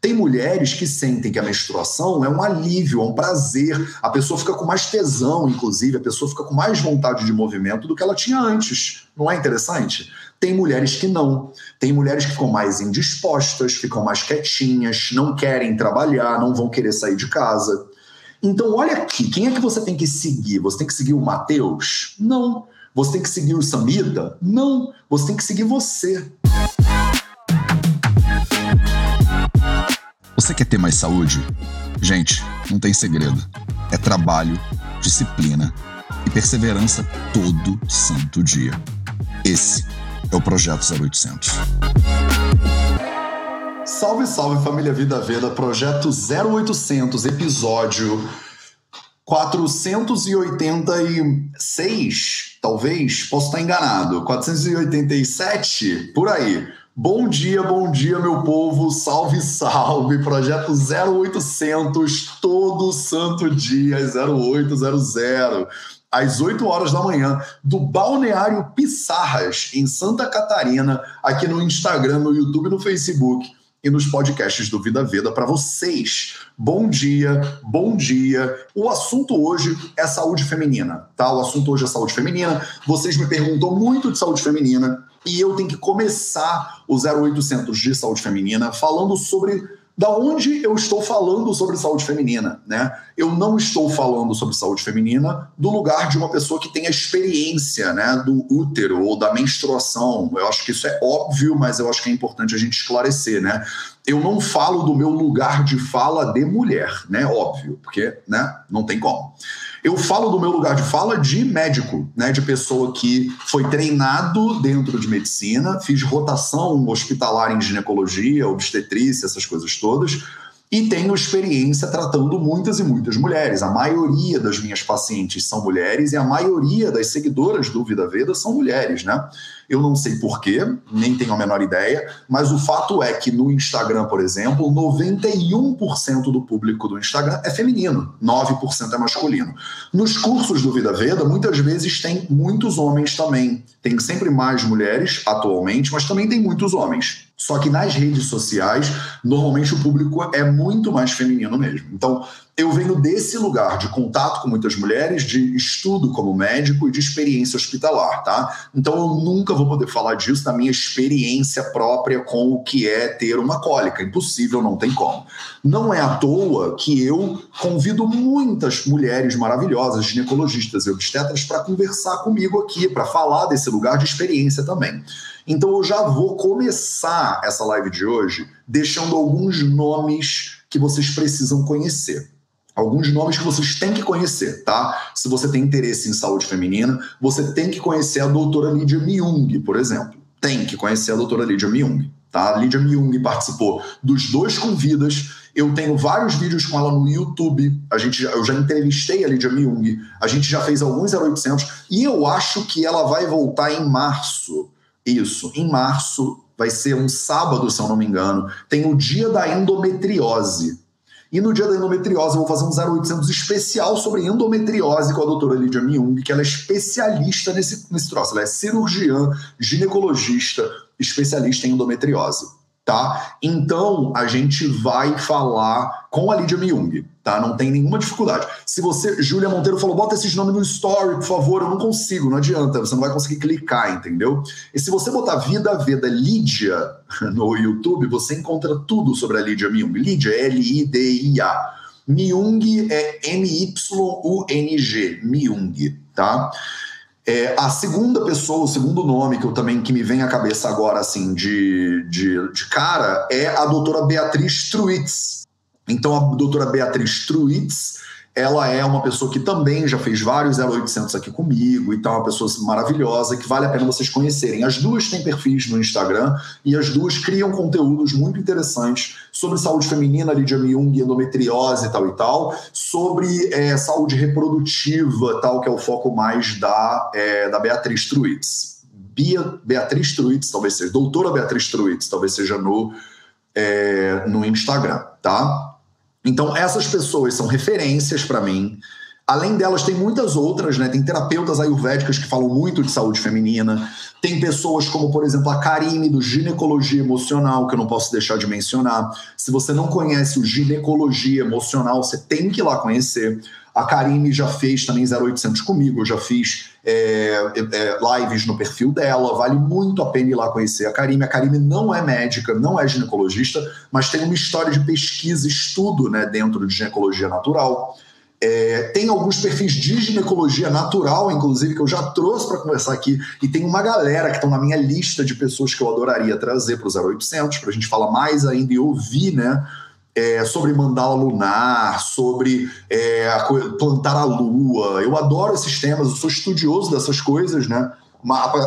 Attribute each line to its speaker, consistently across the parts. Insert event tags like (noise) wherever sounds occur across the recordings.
Speaker 1: Tem mulheres que sentem que a menstruação é um alívio, é um prazer. A pessoa fica com mais tesão, inclusive, a pessoa fica com mais vontade de movimento do que ela tinha antes. Não é interessante? Tem mulheres que não. Tem mulheres que ficam mais indispostas, ficam mais quietinhas, não querem trabalhar, não vão querer sair de casa. Então, olha aqui, quem é que você tem que seguir? Você tem que seguir o Mateus? Não. Você tem que seguir o Samita? Não. Você tem que seguir você.
Speaker 2: Você quer ter mais saúde? Gente, não tem segredo. É trabalho, disciplina e perseverança todo santo dia. Esse é o Projeto 0800.
Speaker 1: Salve, salve família Vida Veda, Projeto 0800, episódio 486, talvez, posso estar enganado, 487, por aí. Bom dia, bom dia, meu povo. Salve, salve. Projeto 0800, todo santo dia, 0800, às 8 horas da manhã, do Balneário Pissarras, em Santa Catarina, aqui no Instagram, no YouTube no Facebook e nos podcasts do Vida Veda para vocês. Bom dia, bom dia. O assunto hoje é saúde feminina, tá? O assunto hoje é saúde feminina. Vocês me perguntam muito de saúde feminina e eu tenho que começar o 0800 de saúde feminina falando sobre da onde eu estou falando sobre saúde feminina, né? Eu não estou falando sobre saúde feminina do lugar de uma pessoa que tem a experiência, né, do útero ou da menstruação. Eu acho que isso é óbvio, mas eu acho que é importante a gente esclarecer, né? Eu não falo do meu lugar de fala de mulher, né? Óbvio, porque, né, não tem como. Eu falo do meu lugar de fala de médico, né, de pessoa que foi treinado dentro de medicina, fiz rotação hospitalar em ginecologia, obstetrícia, essas coisas todas, e tenho experiência tratando muitas e muitas mulheres. A maioria das minhas pacientes são mulheres e a maioria das seguidoras do Vida Veda são mulheres, né? Eu não sei porquê, nem tenho a menor ideia, mas o fato é que no Instagram, por exemplo, 91% do público do Instagram é feminino, 9% é masculino. Nos cursos do Vida Veda, muitas vezes tem muitos homens também. Tem sempre mais mulheres atualmente, mas também tem muitos homens. Só que nas redes sociais, normalmente o público é muito mais feminino mesmo. Então, eu venho desse lugar de contato com muitas mulheres, de estudo como médico e de experiência hospitalar, tá? Então eu nunca vou poder falar disso da minha experiência própria com o que é ter uma cólica. Impossível, não tem como. Não é à toa que eu convido muitas mulheres maravilhosas, ginecologistas e obstetras, para conversar comigo aqui, para falar desse lugar de experiência também. Então eu já vou começar essa live de hoje deixando alguns nomes que vocês precisam conhecer alguns nomes que vocês têm que conhecer, tá? Se você tem interesse em saúde feminina, você tem que conhecer a doutora Lídia Myung, por exemplo. Tem que conhecer a doutora Lídia Myung, tá? A Lídia Myung participou dos dois convidas. Eu tenho vários vídeos com ela no YouTube. A gente, eu já entrevistei a Lídia Myung. A gente já fez alguns 0800 e eu acho que ela vai voltar em março. Isso, em março vai ser um sábado, se eu não me engano. Tem o dia da endometriose. E no dia da endometriose eu vou fazer um 0800 especial sobre endometriose com a doutora Lídia Myung, que ela é especialista nesse, nesse troço. Ela é cirurgiã, ginecologista, especialista em endometriose tá? Então a gente vai falar com a Lídia Myung, tá? Não tem nenhuma dificuldade. Se você, Júlia Monteiro falou, bota esses nomes no story, por favor, eu não consigo, não adianta, você não vai conseguir clicar, entendeu? E se você botar Vida Veda Lídia (laughs) no YouTube, você encontra tudo sobre a Lídia Myung. Lídia, L-I-D-I-A. Myung é M-Y-U-N-G, Myung, tá? É, a segunda pessoa, o segundo nome que eu também que me vem à cabeça agora, assim, de, de, de cara, é a doutora Beatriz Truitz. Então, a doutora Beatriz Truitz ela é uma pessoa que também já fez vários 0800 aqui comigo, então é uma pessoa maravilhosa que vale a pena vocês conhecerem. As duas têm perfis no Instagram e as duas criam conteúdos muito interessantes sobre saúde feminina, Lídia Myung, endometriose e tal e tal, sobre é, saúde reprodutiva, tal, que é o foco mais da, é, da Beatriz Truitz. Bia, Beatriz Truitz, talvez seja, doutora Beatriz Truitz, talvez seja no, é, no Instagram, tá? Então, essas pessoas são referências para mim. Além delas, tem muitas outras, né? Tem terapeutas ayurvédicas que falam muito de saúde feminina. Tem pessoas como, por exemplo, a Karine, do Ginecologia Emocional, que eu não posso deixar de mencionar. Se você não conhece o Ginecologia Emocional, você tem que ir lá conhecer. A Karine já fez também 0800 comigo, eu já fiz é, é, lives no perfil dela, vale muito a pena ir lá conhecer a Karine. A Karine não é médica, não é ginecologista, mas tem uma história de pesquisa, estudo né, dentro de ginecologia natural. É, tem alguns perfis de ginecologia natural, inclusive, que eu já trouxe para conversar aqui, e tem uma galera que estão na minha lista de pessoas que eu adoraria trazer para o 0800, para a gente falar mais ainda e ouvir, né? É, sobre mandala lunar, sobre é, plantar a lua. Eu adoro esses temas, eu sou estudioso dessas coisas, né?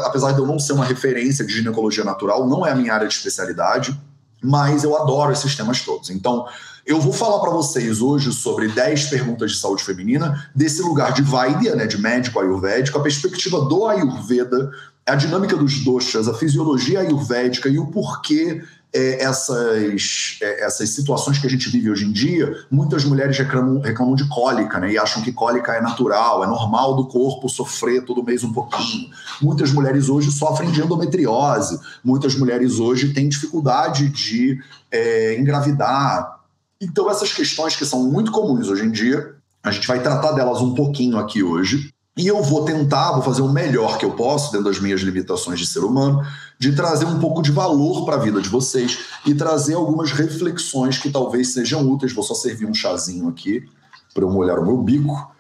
Speaker 1: Apesar de eu não ser uma referência de ginecologia natural, não é a minha área de especialidade, mas eu adoro esses temas todos. Então, eu vou falar para vocês hoje sobre 10 perguntas de saúde feminina, desse lugar de Vaidya, né, de médico ayurvédico, a perspectiva do Ayurveda, a dinâmica dos doshas, a fisiologia ayurvédica e o porquê é, essas, é, essas situações que a gente vive hoje em dia, muitas mulheres reclamam, reclamam de cólica, né? E acham que cólica é natural, é normal do corpo sofrer todo mês um pouquinho. Muitas mulheres hoje sofrem de endometriose, muitas mulheres hoje têm dificuldade de é, engravidar, então, essas questões que são muito comuns hoje em dia, a gente vai tratar delas um pouquinho aqui hoje. E eu vou tentar, vou fazer o melhor que eu posso, dentro das minhas limitações de ser humano, de trazer um pouco de valor para a vida de vocês e trazer algumas reflexões que talvez sejam úteis. Vou só servir um chazinho aqui para eu molhar o meu bico.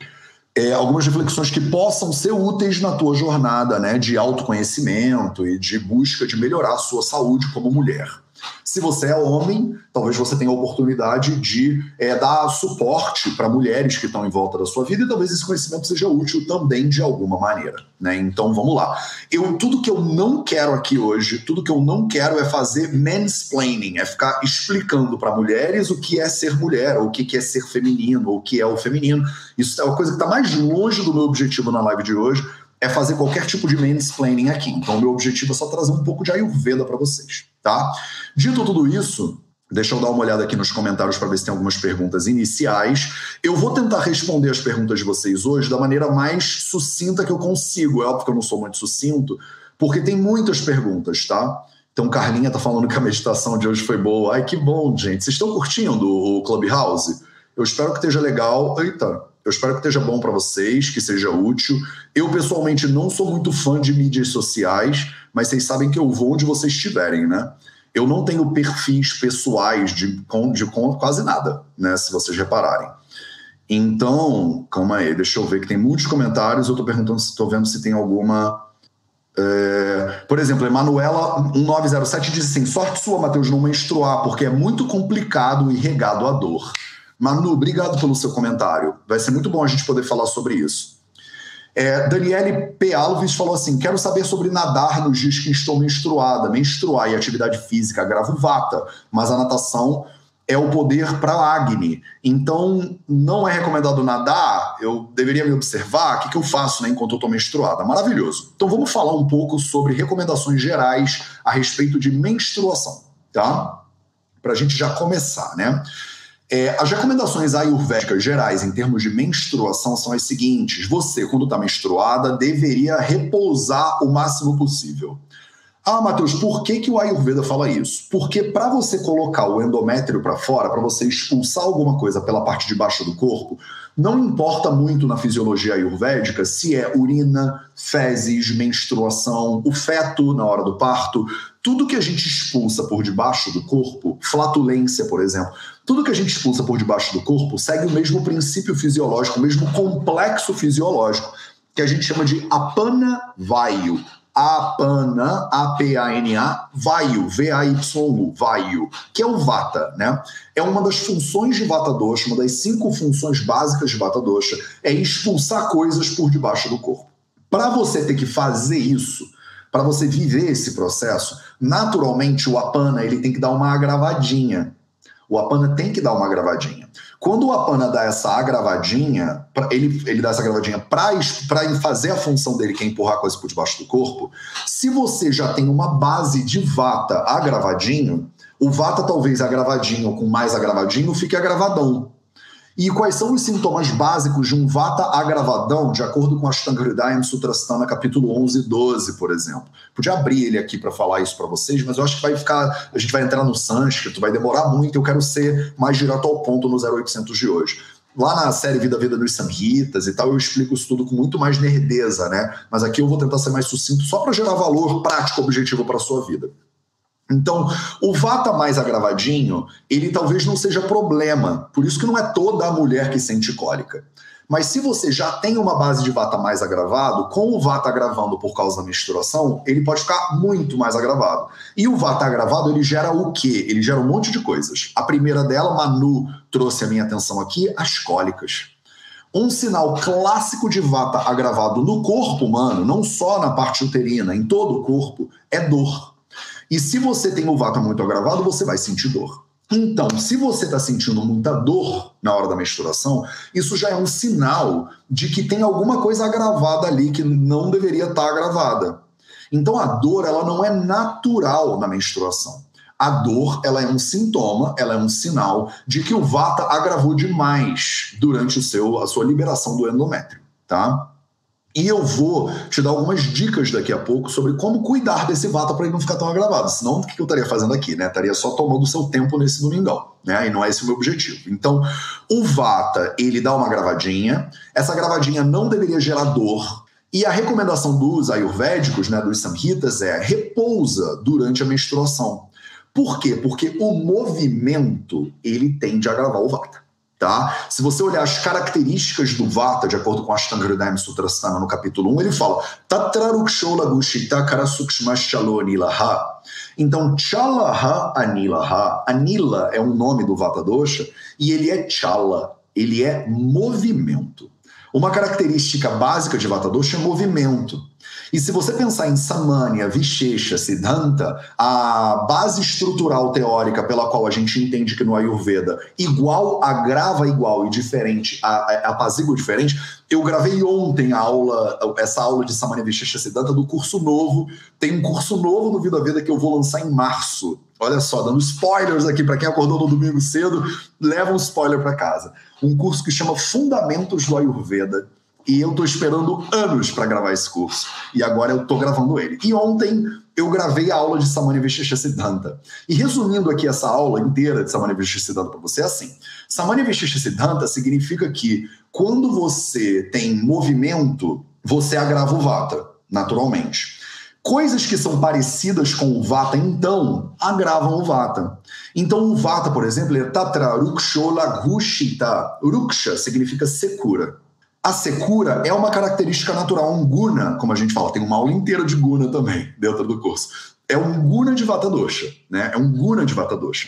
Speaker 1: É, algumas reflexões que possam ser úteis na tua jornada né, de autoconhecimento e de busca de melhorar a sua saúde como mulher. Se você é homem, talvez você tenha a oportunidade de é, dar suporte para mulheres que estão em volta da sua vida e talvez esse conhecimento seja útil também de alguma maneira. Né? Então vamos lá. Eu, tudo que eu não quero aqui hoje, tudo que eu não quero é fazer mansplaining, é ficar explicando para mulheres o que é ser mulher, ou o que é ser feminino, ou o que é o feminino. Isso é uma coisa que está mais longe do meu objetivo na live de hoje é fazer qualquer tipo de mansplaining aqui. Então, o meu objetivo é só trazer um pouco de Ayurveda para vocês, tá? Dito tudo isso, deixa eu dar uma olhada aqui nos comentários para ver se tem algumas perguntas iniciais. Eu vou tentar responder as perguntas de vocês hoje da maneira mais sucinta que eu consigo. É óbvio que eu não sou muito sucinto, porque tem muitas perguntas, tá? Então, Carlinha tá falando que a meditação de hoje foi boa. Ai, que bom, gente. Vocês estão curtindo o Clubhouse? Eu espero que esteja legal. Eita, eu espero que esteja bom para vocês, que seja útil. Eu, pessoalmente, não sou muito fã de mídias sociais, mas vocês sabem que eu vou onde vocês estiverem, né? Eu não tenho perfis pessoais de, de, de quase nada, né? Se vocês repararem. Então, calma aí, deixa eu ver que tem muitos comentários. Eu estou perguntando se estou vendo se tem alguma. É... Por exemplo, Emanuela 1907 diz assim: sorte sua, Matheus, não menstruar, porque é muito complicado e regado a dor. Manu, obrigado pelo seu comentário. Vai ser muito bom a gente poder falar sobre isso. É, Daniele P. Alves falou assim: quero saber sobre nadar nos dias que estou menstruada. Menstruar e atividade física agrava o vata, mas a natação é o poder para Agni. Então, não é recomendado nadar, eu deveria me observar, o que, que eu faço né, enquanto eu estou menstruada. Maravilhoso. Então, vamos falar um pouco sobre recomendações gerais a respeito de menstruação, tá? Para a gente já começar, né? É, as recomendações ayurvédicas gerais em termos de menstruação são as seguintes: você, quando está menstruada, deveria repousar o máximo possível. Ah, Matheus, por que, que o Ayurveda fala isso? Porque para você colocar o endométrio para fora, para você expulsar alguma coisa pela parte de baixo do corpo, não importa muito na fisiologia ayurvédica se é urina, fezes, menstruação, o feto na hora do parto, tudo que a gente expulsa por debaixo do corpo, flatulência, por exemplo, tudo que a gente expulsa por debaixo do corpo segue o mesmo princípio fisiológico, o mesmo complexo fisiológico, que a gente chama de apana vayu. Apana, A-P-A-N-A, vayu, V-A-Y-U, vayu, que é o vata, né? É uma das funções de vata dosha, uma das cinco funções básicas de vata dosha, é expulsar coisas por debaixo do corpo. Para você ter que fazer isso, para você viver esse processo, naturalmente o apana ele tem que dar uma agravadinha. O Apana tem que dar uma gravadinha. Quando o Apana dá essa agravadinha, ele, ele dá essa gravadinha para fazer a função dele, que é empurrar a coisa por debaixo do corpo, se você já tem uma base de vata agravadinho, o vata talvez agravadinho com mais agravadinho fique agravadão. E quais são os sintomas básicos de um vata agravadão, de acordo com Ashtanga Hridayam Sutrasthana, capítulo 11 e 12, por exemplo? Podia abrir ele aqui para falar isso para vocês, mas eu acho que vai ficar, a gente vai entrar no sânscrito, vai demorar muito, eu quero ser mais direto ao ponto no 0800 de hoje. Lá na série Vida Vida dos Samhitas e tal, eu explico isso tudo com muito mais nerdeza, né? Mas aqui eu vou tentar ser mais sucinto só para gerar valor prático, objetivo para a sua vida. Então, o vata mais agravadinho, ele talvez não seja problema. Por isso que não é toda a mulher que sente cólica. Mas se você já tem uma base de vata mais agravado, com o vata agravando por causa da menstruação, ele pode ficar muito mais agravado. E o vata agravado, ele gera o quê? Ele gera um monte de coisas. A primeira dela, Manu trouxe a minha atenção aqui, as cólicas. Um sinal clássico de vata agravado no corpo humano, não só na parte uterina, em todo o corpo, é dor. E se você tem o vata muito agravado, você vai sentir dor. Então, se você está sentindo muita dor na hora da menstruação, isso já é um sinal de que tem alguma coisa agravada ali que não deveria estar tá agravada. Então, a dor ela não é natural na menstruação. A dor ela é um sintoma, ela é um sinal de que o vata agravou demais durante o seu, a sua liberação do endométrio, tá? E eu vou te dar algumas dicas daqui a pouco sobre como cuidar desse vata para ele não ficar tão agravado. Senão, o que eu estaria fazendo aqui? Né? Estaria só tomando seu tempo nesse domingão. Né? E não é esse o meu objetivo. Então, o vata, ele dá uma gravadinha. Essa gravadinha não deveria gerar dor. E a recomendação dos ayurvédicos, né, dos samhitas, é repousa durante a menstruação. Por quê? Porque o movimento, ele tende a agravar o vata. Tá? Se você olhar as características do Vata, de acordo com Ashtanga Hridayam Sutrasthana no capítulo 1, ele fala Tatrarukshola. Então, Chalaha Anilaha. Anila é um nome do Vata Dosha e ele é Chala, ele é movimento. Uma característica básica de Vata Dosha é movimento. E se você pensar em Samanya, Vishesha, Siddhanta, a base estrutural teórica pela qual a gente entende que no Ayurveda igual agrava igual e diferente apazigua diferente, eu gravei ontem a aula, essa aula de Samanya Vishesha Siddhanta do curso novo. Tem um curso novo no Vida Veda que eu vou lançar em março. Olha só, dando spoilers aqui para quem acordou no domingo cedo, leva um spoiler para casa. Um curso que chama Fundamentos do Ayurveda e eu tô esperando anos para gravar esse curso. E agora eu tô gravando ele. E ontem eu gravei a aula de Samanya Vishesha Siddhanta. E resumindo aqui essa aula inteira de Samanya Vishesha Siddhanta para você é assim. Samanya Vishesha Siddhanta significa que quando você tem movimento, você agrava o vata, naturalmente. Coisas que são parecidas com o vata, então, agravam o vata. Então, o vata, por exemplo, é tatra rukshola. Ruksha significa secura. A secura é uma característica natural, um guna, como a gente fala, tem uma aula inteira de guna também dentro do curso. É um guna de vata dosha, né? É um guna de vata dosha.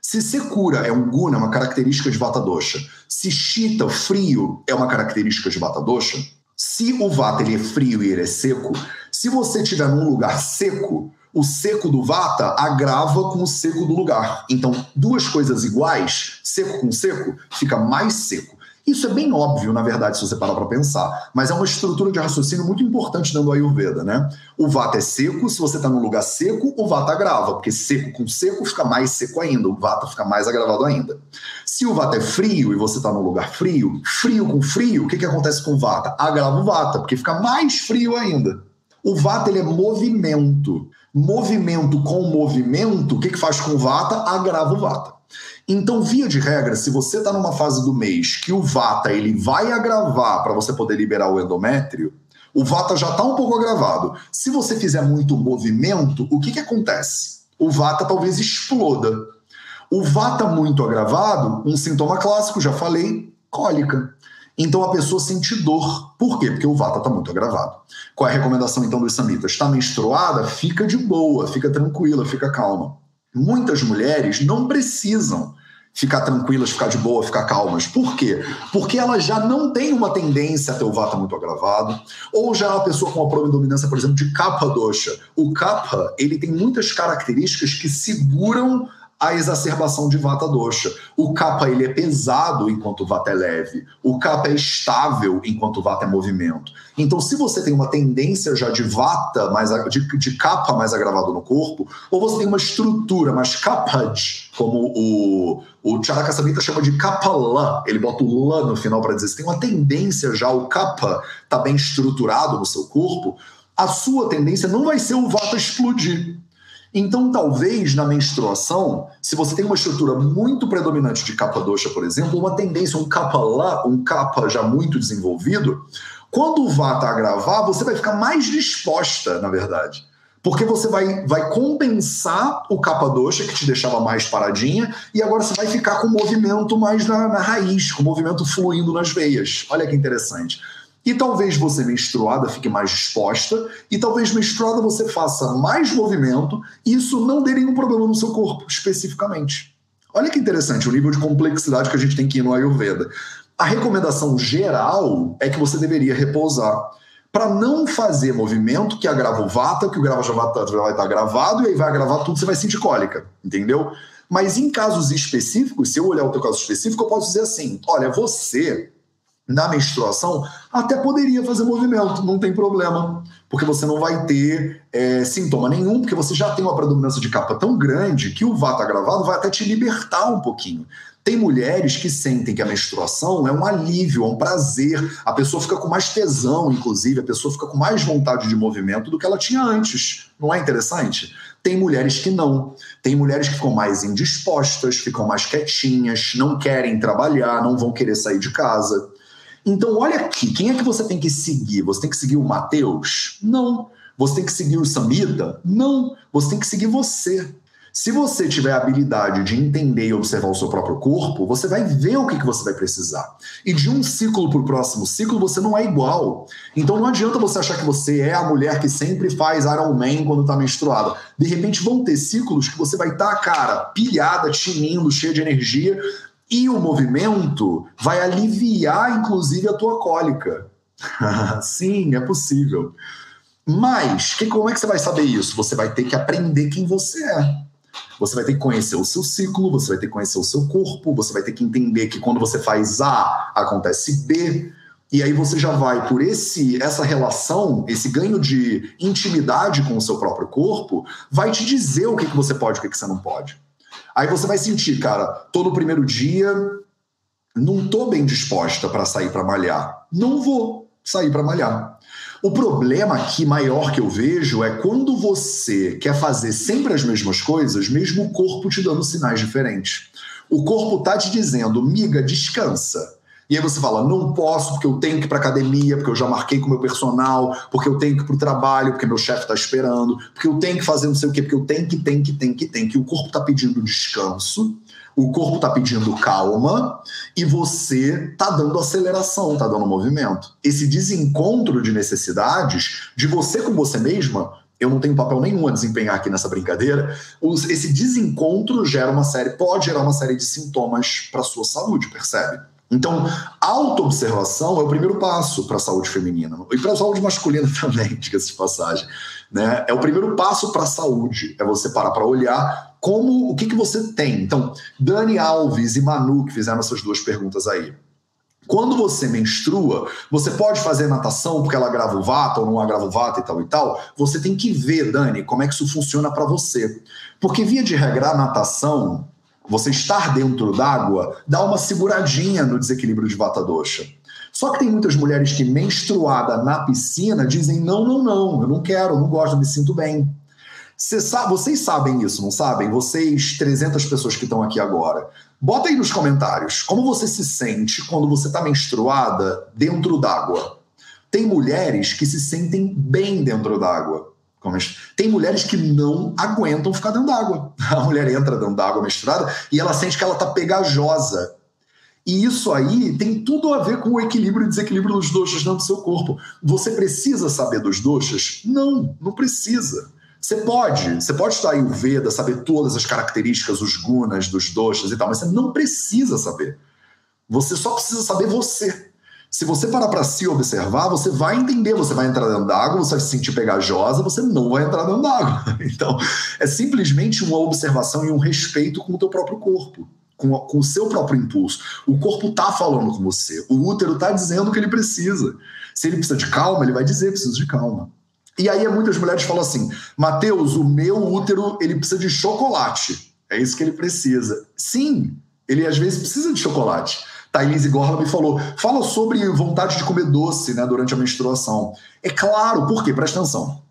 Speaker 1: Se secura é um guna, é uma característica de vata dosha. Se chita, frio, é uma característica de vata dosha. Se o vata ele é frio e ele é seco, se você estiver num lugar seco, o seco do vata agrava com o seco do lugar. Então, duas coisas iguais, seco com seco, fica mais seco. Isso é bem óbvio, na verdade, se você parar para pensar, mas é uma estrutura de raciocínio muito importante dentro do Ayurveda, né? O vata é seco, se você está num lugar seco, o vata agrava, porque seco com seco fica mais seco ainda, o vata fica mais agravado ainda. Se o vata é frio e você está num lugar frio, frio com frio, o que, que acontece com o vata? Agrava o vata, porque fica mais frio ainda. O vata ele é movimento. Movimento com movimento, o que, que faz com o vata? Agrava o vata. Então, via de regra, se você está numa fase do mês que o vata ele vai agravar para você poder liberar o endométrio, o vata já está um pouco agravado. Se você fizer muito movimento, o que, que acontece? O vata talvez exploda. O vata muito agravado, um sintoma clássico, já falei, cólica. Então a pessoa sente dor. Por quê? Porque o vata está muito agravado. Qual é a recomendação então dos samitas? Está menstruada? Fica de boa, fica tranquila, fica calma. Muitas mulheres não precisam ficar tranquilas, ficar de boa, ficar calmas. Por quê? Porque ela já não tem uma tendência a ter o vata muito agravado, ou já é uma pessoa com uma predominância, por exemplo, de kapha dosha. O kapha, ele tem muitas características que seguram a exacerbação de vata dosha. O kapha ele é pesado enquanto o vata é leve. O kapha é estável enquanto o vata é movimento. Então, se você tem uma tendência já de vata, mais, de, de mais agravado no corpo, ou você tem uma estrutura mais kapaj, como o, o Charaka Samhita chama de kapala, ele bota o la no final para dizer, se tem uma tendência já, o kapha está bem estruturado no seu corpo, a sua tendência não vai ser o vata explodir então, talvez na menstruação, se você tem uma estrutura muito predominante de capa doxa, por exemplo, uma tendência, um capa lá, um capa já muito desenvolvido, quando o vata agravar, você vai ficar mais disposta, na verdade. Porque você vai, vai compensar o capa doxa, que te deixava mais paradinha, e agora você vai ficar com o movimento mais na, na raiz, com o movimento fluindo nas veias. Olha que interessante. E talvez você menstruada fique mais disposta, e talvez menstruada você faça mais movimento, e isso não dê nenhum problema no seu corpo, especificamente. Olha que interessante o nível de complexidade que a gente tem que ir no Ayurveda. A recomendação geral é que você deveria repousar para não fazer movimento que agrava o vata, que o grava já vai estar tá gravado e aí vai agravar tudo, você vai sentir cólica, entendeu? Mas em casos específicos, se eu olhar o teu caso específico, eu posso dizer assim: olha, você na menstruação, até poderia fazer movimento, não tem problema, porque você não vai ter é, sintoma nenhum, porque você já tem uma predominância de capa tão grande que o vata gravado vai até te libertar um pouquinho. Tem mulheres que sentem que a menstruação é um alívio, é um prazer, a pessoa fica com mais tesão, inclusive, a pessoa fica com mais vontade de movimento do que ela tinha antes. Não é interessante? Tem mulheres que não. Tem mulheres que ficam mais indispostas, ficam mais quietinhas, não querem trabalhar, não vão querer sair de casa. Então, olha aqui, quem é que você tem que seguir? Você tem que seguir o Mateus? Não. Você tem que seguir o Samita? Não. Você tem que seguir você. Se você tiver a habilidade de entender e observar o seu próprio corpo, você vai ver o que, que você vai precisar. E de um ciclo para o próximo ciclo, você não é igual. Então não adianta você achar que você é a mulher que sempre faz Iron Man quando está menstruada. De repente vão ter ciclos que você vai estar, tá, cara, pilhada, tinindo, cheia de energia, e o movimento vai aliviar, inclusive, a tua cólica. (laughs) Sim, é possível. Mas que, como é que você vai saber isso? Você vai ter que aprender quem você é. Você vai ter que conhecer o seu ciclo, você vai ter que conhecer o seu corpo, você vai ter que entender que quando você faz A, acontece B. E aí você já vai por esse essa relação, esse ganho de intimidade com o seu próprio corpo, vai te dizer o que, que você pode e o que, que você não pode. Aí você vai sentir, cara, tô no primeiro dia, não tô bem disposta para sair para malhar. Não vou sair para malhar. O problema aqui maior que eu vejo é quando você quer fazer sempre as mesmas coisas, mesmo o corpo te dando sinais diferentes. O corpo tá te dizendo, miga, descansa. E aí você fala, não posso porque eu tenho que ir para academia, porque eu já marquei com o meu personal, porque eu tenho que ir para o trabalho, porque meu chefe está esperando, porque eu tenho que fazer não sei o quê, porque eu tenho que, tenho que, tenho que, tenho que. O corpo está pedindo descanso, o corpo está pedindo calma e você está dando aceleração, está dando movimento. Esse desencontro de necessidades de você com você mesma eu não tenho papel nenhum a desempenhar aqui nessa brincadeira. esse desencontro gera uma série, pode gerar uma série de sintomas para sua saúde, percebe? Então, autoobservação é o primeiro passo para a saúde feminina e para a saúde masculina (laughs) também, diga-se de passagem. Né? É o primeiro passo para a saúde, é você parar para olhar como o que, que você tem. Então, Dani Alves e Manu que fizeram essas duas perguntas aí. Quando você menstrua, você pode fazer natação porque ela agrava o vata ou não agrava o vata e tal e tal. Você tem que ver, Dani, como é que isso funciona para você. Porque, via de regra, natação você estar dentro d'água dá uma seguradinha no desequilíbrio de vata dosha. Só que tem muitas mulheres que menstruada na piscina dizem não, não, não, eu não quero, não gosto, me sinto bem. Sabe, vocês sabem isso, não sabem? Vocês, 300 pessoas que estão aqui agora. Bota aí nos comentários como você se sente quando você está menstruada dentro d'água. Tem mulheres que se sentem bem dentro d'água. Tem mulheres que não aguentam ficar dentro d'água. (laughs) A mulher entra dentro d'água misturada e ela sente que ela está pegajosa. E isso aí tem tudo a ver com o equilíbrio e desequilíbrio dos doxas dentro do seu corpo. Você precisa saber dos doxas? Não, não precisa. Você pode, você pode estudar o Veda, saber todas as características, os gunas dos doxas e tal, mas você não precisa saber. Você só precisa saber você. Se você parar para se observar, você vai entender, você vai entrar dentro d'água, você vai se sentir pegajosa, você não vai entrar dentro d'água. (laughs) Então, é simplesmente uma observação e um respeito com o teu próprio corpo, com, com o seu próprio impulso. O corpo tá falando com você, o útero tá dizendo o que ele precisa. Se ele precisa de calma, ele vai dizer preciso de calma. E aí muitas mulheres falam assim: Mateus, o meu útero ele precisa de chocolate. É isso que ele precisa. Sim, ele às vezes precisa de chocolate. Thaís Gorla me falou, fala sobre vontade de comer doce né, durante a menstruação. É claro, por quê? Presta atenção.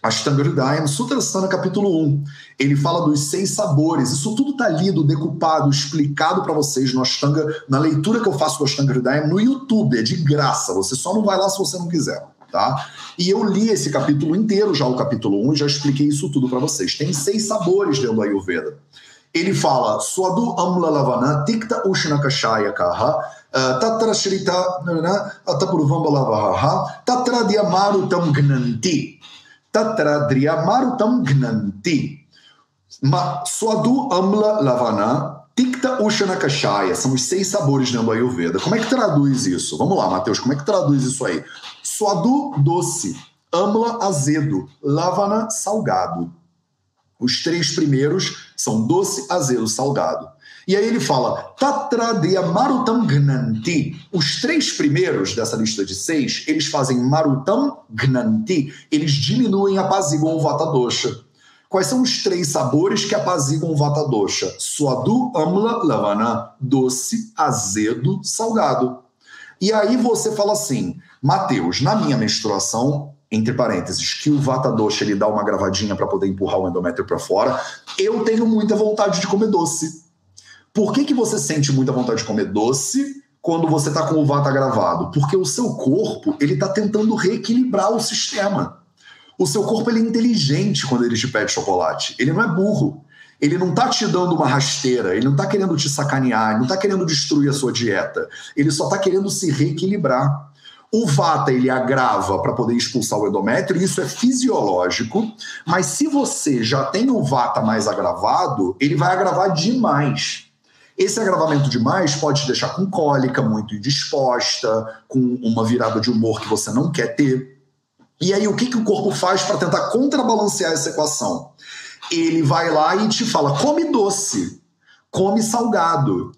Speaker 1: Ashtanga Hridayam, Sutrasthana capítulo 1, ele fala dos seis sabores. Isso tudo está lido, decupado, explicado para vocês no Ashtanga, na leitura que eu faço do Ashtanga Hridayam no YouTube, é de graça. Você só não vai lá se você não quiser, tá? E eu li esse capítulo inteiro, já o capítulo 1, e já expliquei isso tudo para vocês. Tem seis sabores dentro do Ayurveda ele fala Swadu Amla Lavana Tikta Ushna Kashaya Kaha eh, Tatra Shrita Atapurvamba Lavaha Tatra Diamarutam Gnanti Tatra Driamarutam Gnanti Swadu Amla Lavana Tikta Ushana Kashaya são os seis sabores do Ayurveda. Como é que traduz isso? Vamos lá, Matheus, como é que traduz isso aí? Swadu, doce. Amla, azedo. Lavana, salgado. Os três primeiros são doce, azedo, salgado. E aí ele fala, Tatradeya Marutam Gnanti. Os três primeiros dessa lista de seis, eles fazem Marutam Gnanti, eles diminuem, apaziguam o Vata Dosha. Quais são os três sabores que apaziguam o Vata Dosha? Suadu, Amla, Lavana. Doce, azedo, salgado. E aí você fala assim, Mateus, na minha menstruação, entre parênteses, que o Vata Dosha ele dá uma gravadinha para poder empurrar o endométrio para fora, eu tenho muita vontade de comer doce. Por que, que você sente muita vontade de comer doce quando você está com o Vata gravado? Porque o seu corpo ele está tentando reequilibrar o sistema. O seu corpo ele é inteligente quando ele te pede chocolate. Ele não é burro. Ele não está te dando uma rasteira, ele não está querendo te sacanear, ele não está querendo destruir a sua dieta. Ele só está querendo se reequilibrar. O vata ele agrava para poder expulsar o endométrio, isso é fisiológico, mas se você já tem o vata mais agravado, ele vai agravar demais. Esse agravamento demais pode te deixar com cólica, muito indisposta, com uma virada de humor que você não quer ter. E aí, o que, que o corpo faz para tentar contrabalancear essa equação? Ele vai lá e te fala: come doce, come salgado,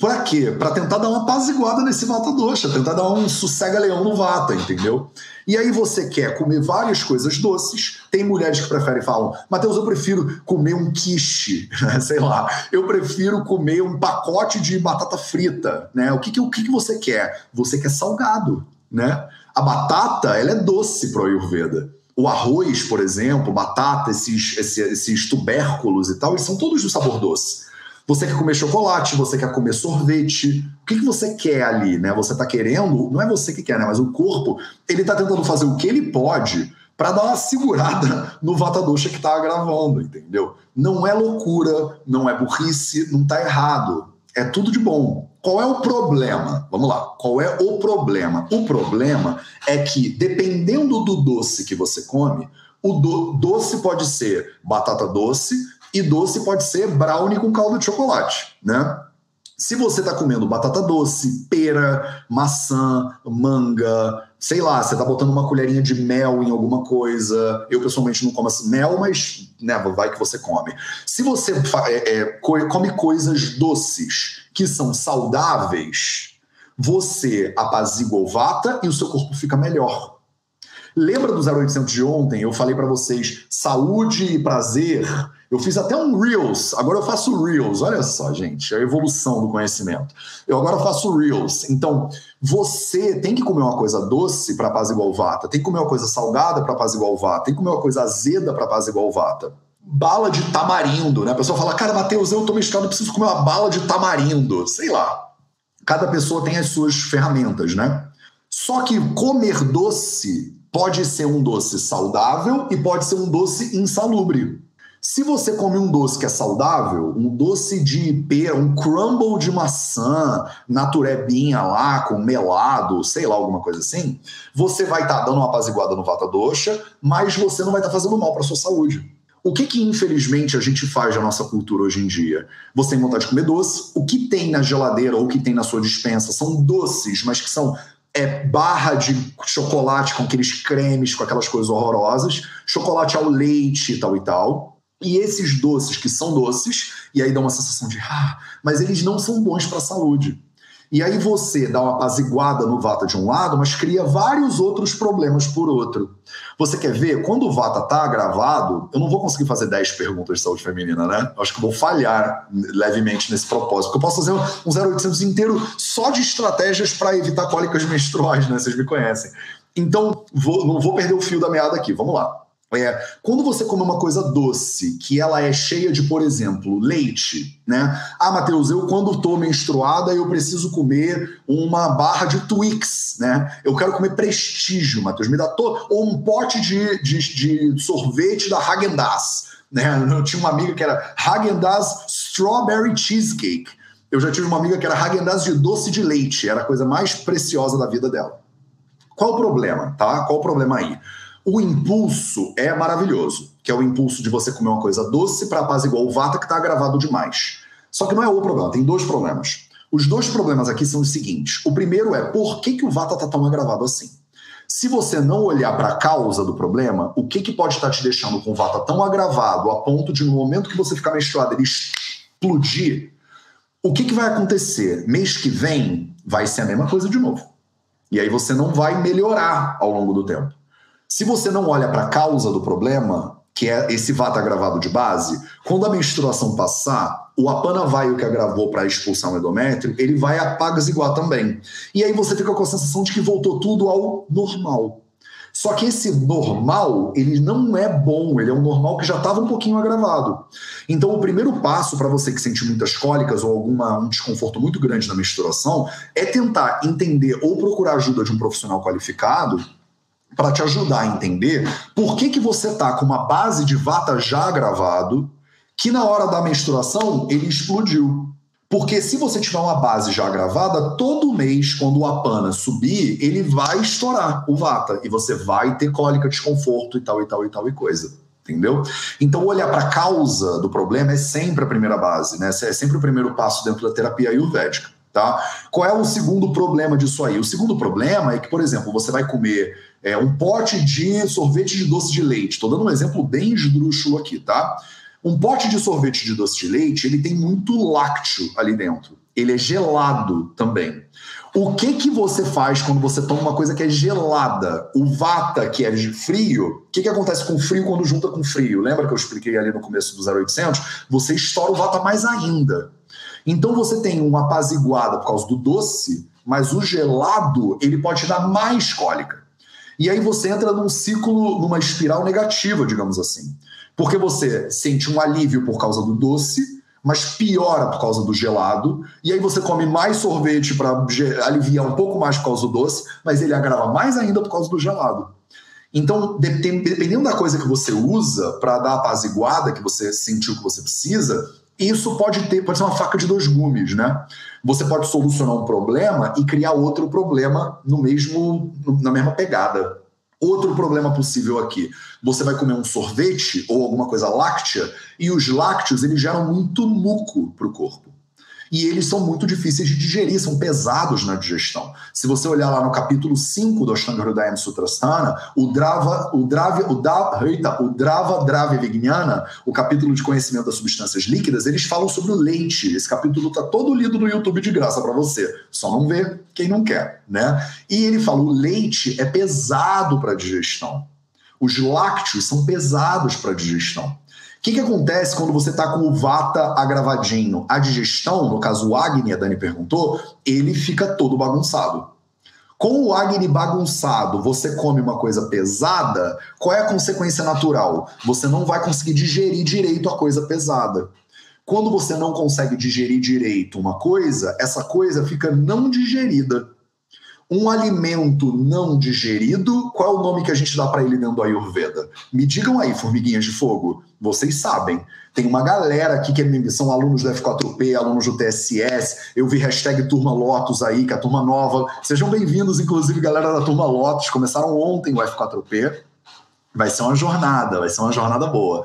Speaker 1: Pra quê? Pra tentar dar uma apaziguada nesse vata doxa, tentar dar um sossega-leão no vata, entendeu? E aí você quer comer várias coisas doces. Tem mulheres que preferem falam, Matheus, eu prefiro comer um quiche, (laughs) sei lá. Eu prefiro comer um pacote de batata frita, né? O que, que, o que, que você quer? Você quer salgado, né? A batata, ela é doce pro Ayurveda. O arroz, por exemplo, batata, esses, esses, esses tubérculos e tal, eles são todos do sabor doce. Você quer comer chocolate, você quer comer sorvete. O que, que você quer ali, né? Você está querendo, não é você que quer, né? Mas o corpo, ele está tentando fazer o que ele pode para dar uma segurada (laughs) no Vata Dosha que está agravando, entendeu? Não é loucura, não é burrice, não está errado. É tudo de bom. Qual é o problema? Vamos lá. Qual é o problema? O problema é que, dependendo do doce que você come, o do doce pode ser batata doce, e doce pode ser brownie com calda de chocolate, né? Se você está comendo batata doce, pera, maçã, manga, sei lá, você está botando uma colherinha de mel em alguma coisa. Eu pessoalmente não como assim, mel, mas né, vai que você come. Se você é, é, come coisas doces que são saudáveis, você apazigua o vata e o seu corpo fica melhor. Lembra do 0800 de ontem? Eu falei para vocês saúde e prazer eu fiz até um Reels, agora eu faço Reels. Olha só, gente, a evolução do conhecimento. Eu agora faço Reels. Então, você tem que comer uma coisa doce para paz igual vata, tem que comer uma coisa salgada para paz igual vata, tem que comer uma coisa azeda para paz igual vata. Bala de tamarindo, né? A pessoa fala, cara, Matheus, eu tô mexicano, preciso comer uma bala de tamarindo. Sei lá. Cada pessoa tem as suas ferramentas, né? Só que comer doce pode ser um doce saudável e pode ser um doce insalubre. Se você come um doce que é saudável, um doce de pera, um crumble de maçã, naturebinha lá, com melado, sei lá, alguma coisa assim, você vai estar tá dando uma apaziguada no vata dosha, mas você não vai estar tá fazendo mal para sua saúde. O que que infelizmente a gente faz na nossa cultura hoje em dia? Você tem vontade de comer doce, o que tem na geladeira ou o que tem na sua dispensa são doces, mas que são é barra de chocolate com aqueles cremes, com aquelas coisas horrorosas, chocolate ao leite tal e tal. E esses doces que são doces, e aí dá uma sensação de, ah, mas eles não são bons para a saúde. E aí você dá uma apaziguada no Vata de um lado, mas cria vários outros problemas por outro. Você quer ver? Quando o Vata tá gravado, eu não vou conseguir fazer 10 perguntas de saúde feminina, né? Eu acho que vou falhar levemente nesse propósito. Porque eu posso fazer um 0800 inteiro só de estratégias para evitar cólicas menstruais, né? Vocês me conhecem. Então, vou, não vou perder o fio da meada aqui. Vamos lá. É, quando você come uma coisa doce, que ela é cheia de, por exemplo, leite, né? Ah, Matheus, eu quando estou menstruada, eu preciso comer uma barra de Twix, né? Eu quero comer prestígio, Matheus, me dá todo... Ou um pote de, de, de sorvete da Häagen-Dazs, né? Eu tinha uma amiga que era Häagen-Dazs Strawberry Cheesecake. Eu já tive uma amiga que era Häagen-Dazs de doce de leite, era a coisa mais preciosa da vida dela. Qual o problema, tá? Qual o problema aí? O impulso é maravilhoso, que é o impulso de você comer uma coisa doce para apaziguar o vata que está agravado demais. Só que não é o problema, tem dois problemas. Os dois problemas aqui são os seguintes. O primeiro é por que, que o vata está tão agravado assim? Se você não olhar para a causa do problema, o que, que pode estar tá te deixando com o vata tão agravado a ponto de no momento que você ficar menstruado ele explodir, o que, que vai acontecer? Mês que vem vai ser a mesma coisa de novo. E aí você não vai melhorar ao longo do tempo. Se você não olha para a causa do problema, que é esse vata agravado de base, quando a menstruação passar, o apana vai o que agravou para expulsar o endométrio, ele vai apaziguar também. E aí você fica com a sensação de que voltou tudo ao normal. Só que esse normal, ele não é bom, ele é um normal que já estava um pouquinho agravado. Então, o primeiro passo para você que sente muitas cólicas ou alguma, um desconforto muito grande na menstruação é tentar entender ou procurar ajuda de um profissional qualificado para te ajudar a entender por que, que você tá com uma base de vata já gravado, que na hora da menstruação ele explodiu. Porque se você tiver uma base já gravada, todo mês, quando o apana subir, ele vai estourar o vata. E você vai ter cólica, desconforto e tal, e tal, e tal, e coisa. Entendeu? Então, olhar para a causa do problema é sempre a primeira base, né? É sempre o primeiro passo dentro da terapia ayurvédica. Tá? Qual é o segundo problema disso aí? O segundo problema é que, por exemplo, você vai comer é, um pote de sorvete de doce de leite. Estou dando um exemplo bem esdrúxulo aqui, tá? Um pote de sorvete de doce de leite, ele tem muito lácteo ali dentro. Ele é gelado também. O que que você faz quando você toma uma coisa que é gelada? O vata, que é de frio, o que, que acontece com frio quando junta com frio? Lembra que eu expliquei ali no começo do 0800? Você estoura o vata mais ainda. Então você tem uma apaziguada por causa do doce, mas o gelado ele pode te dar mais cólica. E aí você entra num ciclo, numa espiral negativa, digamos assim. Porque você sente um alívio por causa do doce, mas piora por causa do gelado, e aí você come mais sorvete para aliviar um pouco mais por causa do doce, mas ele agrava mais ainda por causa do gelado. Então, dependendo da coisa que você usa para dar a apaziguada que você sentiu que você precisa, isso pode ter, pode ser uma faca de dois gumes, né? Você pode solucionar um problema e criar outro problema no mesmo, na mesma pegada. Outro problema possível aqui, você vai comer um sorvete ou alguma coisa láctea e os lácteos eles geram muito muco para o corpo e eles são muito difíceis de digerir, são pesados na digestão. Se você olhar lá no capítulo 5 do Ashtanga Hridayam Sutrasthana, o Drava, o Drava, o, eita, o Drava Drava Vignana, o capítulo de conhecimento das substâncias líquidas, eles falam sobre o leite. Esse capítulo está todo lido no YouTube de graça para você. Só não vê quem não quer, né? E ele fala: o leite é pesado para digestão. Os lácteos são pesados para digestão. O que, que acontece quando você está com o vata agravadinho? A digestão, no caso o Agni, a Dani perguntou, ele fica todo bagunçado. Com o Agni bagunçado, você come uma coisa pesada, qual é a consequência natural? Você não vai conseguir digerir direito a coisa pesada. Quando você não consegue digerir direito uma coisa, essa coisa fica não digerida. Um alimento não digerido, qual é o nome que a gente dá para ele dentro do Ayurveda? Me digam aí, formiguinhas de fogo. Vocês sabem. Tem uma galera aqui que é são alunos do F4P, alunos do TSS. Eu vi hashtag Turma Lotus aí, que é a turma nova. Sejam bem-vindos, inclusive, galera da Turma Lotus. Começaram ontem o F4P. Vai ser uma jornada, vai ser uma jornada boa.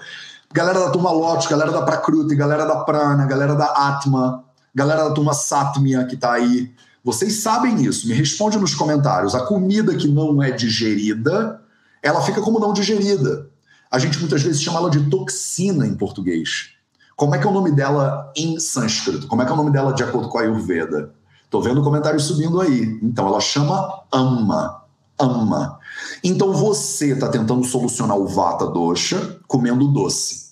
Speaker 1: Galera da Turma Lotus, galera da Prakruti, galera da Prana, galera da Atma, galera da Turma Satmia que tá aí Vocês sabem isso. Me responde nos comentários. A comida que não é digerida, ela fica como não digerida. A gente muitas vezes chama ela de toxina em português. Como é que é o nome dela em sânscrito? Como é que é o nome dela de acordo com a Ayurveda? Tô vendo comentários subindo aí. Então ela chama ama. Ama. Então você está tentando solucionar o vata dosha comendo doce.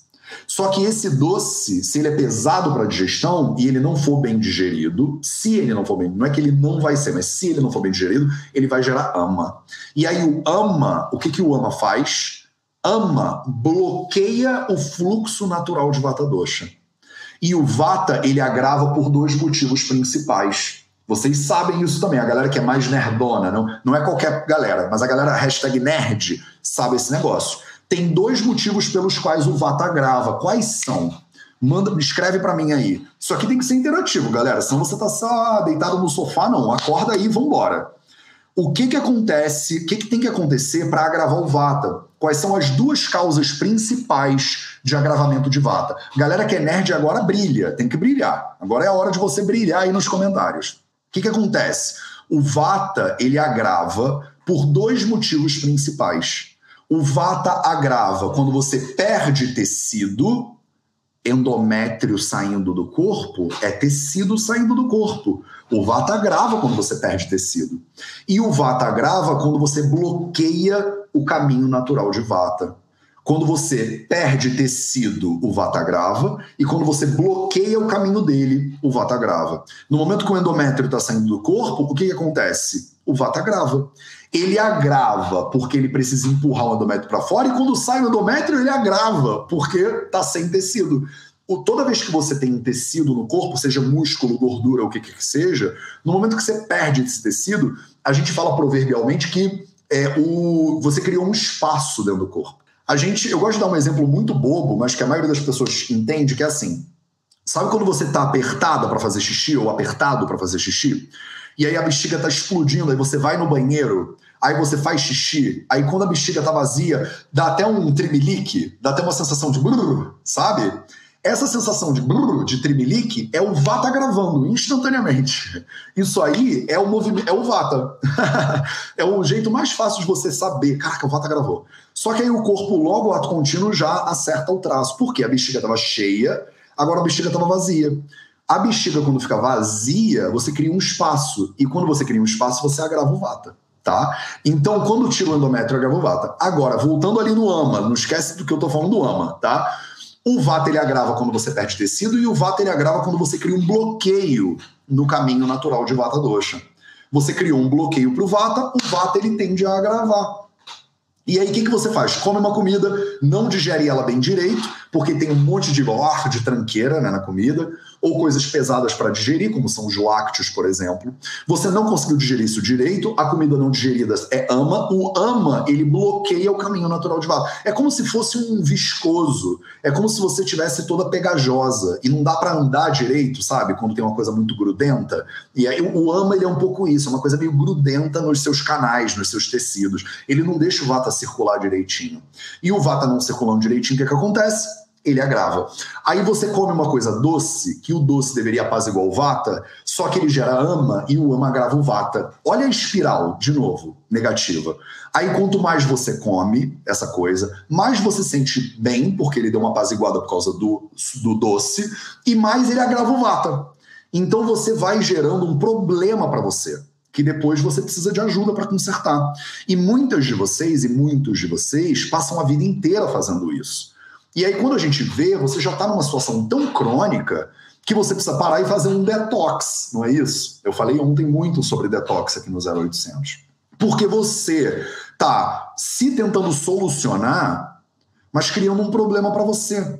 Speaker 1: Só que esse doce, se ele é pesado para digestão e ele não for bem digerido, se ele não for bem, não é que ele não vai ser, mas se ele não for bem digerido, ele vai gerar ama. E aí o ama, o que, que o ama faz? Ama bloqueia o fluxo natural de vata dosha. E o vata, ele agrava por dois motivos principais. Vocês sabem isso também, a galera que é mais nerdona, não, não é qualquer galera, mas a galera hashtag nerd sabe esse negócio. Tem dois motivos pelos quais o Vata grava. Quais são? Manda, escreve para mim aí. Isso aqui tem que ser interativo, galera. Senão você tá só deitado no sofá, não. Acorda aí vambora. O que que acontece, o que, que tem que acontecer para agravar o Vata? Quais são as duas causas principais de agravamento de Vata? Galera que é nerd agora brilha, tem que brilhar. Agora é a hora de você brilhar aí nos comentários. O que que acontece? O Vata, ele agrava por dois motivos principais. O vata agrava quando você perde tecido, endométrio saindo do corpo é tecido saindo do corpo. O vata agrava quando você perde tecido. E o vata agrava quando você bloqueia o caminho natural de vata. Quando você perde tecido, o vata grava, e quando você bloqueia o caminho dele, o vata grava. No momento que o endométrio está saindo do corpo, o que, que acontece? O vata grava ele agrava porque ele precisa empurrar o endométrio para fora, e quando sai o endométrio, ele agrava porque está sem tecido. O, toda vez que você tem um tecido no corpo, seja músculo, gordura, o que quer que seja, no momento que você perde esse tecido, a gente fala proverbialmente que é, o, você criou um espaço dentro do corpo. A gente, eu gosto de dar um exemplo muito bobo, mas que a maioria das pessoas entende, que é assim. Sabe quando você está apertada para fazer xixi ou apertado para fazer xixi? E aí a bexiga está explodindo, aí você vai no banheiro aí você faz xixi, aí quando a bexiga tá vazia, dá até um tremelique, dá até uma sensação de brrr, sabe? Essa sensação de brrr, de tremelique é o vata gravando instantaneamente. Isso aí é o movimento, é o vata. (laughs) é o jeito mais fácil de você saber, caraca, o vata gravou. Só que aí o corpo logo, ato contínuo, já acerta o traço. Porque a bexiga estava cheia, agora a bexiga estava vazia. A bexiga, quando fica vazia, você cria um espaço. E quando você cria um espaço, você agrava o vata tá? Então, quando tira o endométrio, agrava o vata. Agora, voltando ali no ama, não esquece do que eu tô falando do ama, tá? O vata ele agrava quando você perde tecido e o vata ele agrava quando você cria um bloqueio no caminho natural de vata dosha. Você criou um bloqueio para o vata, o vata ele tende a agravar. E aí, o que, que você faz? Come uma comida, não digere ela bem direito, porque tem um monte de ar de tranqueira né, na comida ou coisas pesadas para digerir, como são os lácteos, por exemplo. Você não conseguiu digerir isso direito, a comida não digerida é ama. O ama, ele bloqueia o caminho natural de vata. É como se fosse um viscoso, é como se você tivesse toda pegajosa e não dá para andar direito, sabe? Quando tem uma coisa muito grudenta. E aí o ama, ele é um pouco isso, é uma coisa meio grudenta nos seus canais, nos seus tecidos. Ele não deixa o vata circular direitinho. E o vata não circulando direitinho, o que, é que acontece? Ele agrava. Aí você come uma coisa doce, que o doce deveria apaziguar o vata, só que ele gera ama e o ama agrava o vata. Olha a espiral, de novo, negativa. Aí quanto mais você come essa coisa, mais você sente bem, porque ele deu uma apaziguada por causa do, do doce, e mais ele agrava o vata. Então você vai gerando um problema para você que depois você precisa de ajuda para consertar. E muitas de vocês e muitos de vocês passam a vida inteira fazendo isso. E aí, quando a gente vê, você já está numa situação tão crônica que você precisa parar e fazer um detox, não é isso? Eu falei ontem muito sobre detox aqui no 0800. Porque você tá se tentando solucionar, mas criando um problema para você.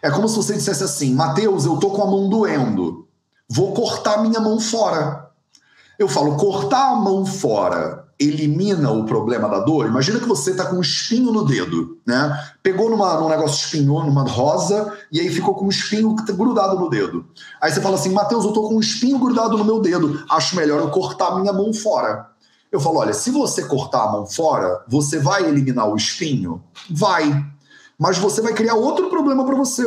Speaker 1: É como se você dissesse assim: Mateus, eu tô com a mão doendo, vou cortar minha mão fora. Eu falo, cortar a mão fora elimina o problema da dor, imagina que você está com um espinho no dedo, né? Pegou numa, num negócio espinhou, numa rosa, e aí ficou com um espinho grudado no dedo. Aí você fala assim, Mateus, eu tô com um espinho grudado no meu dedo, acho melhor eu cortar a minha mão fora. Eu falo, olha, se você cortar a mão fora, você vai eliminar o espinho? Vai. Mas você vai criar outro problema para você.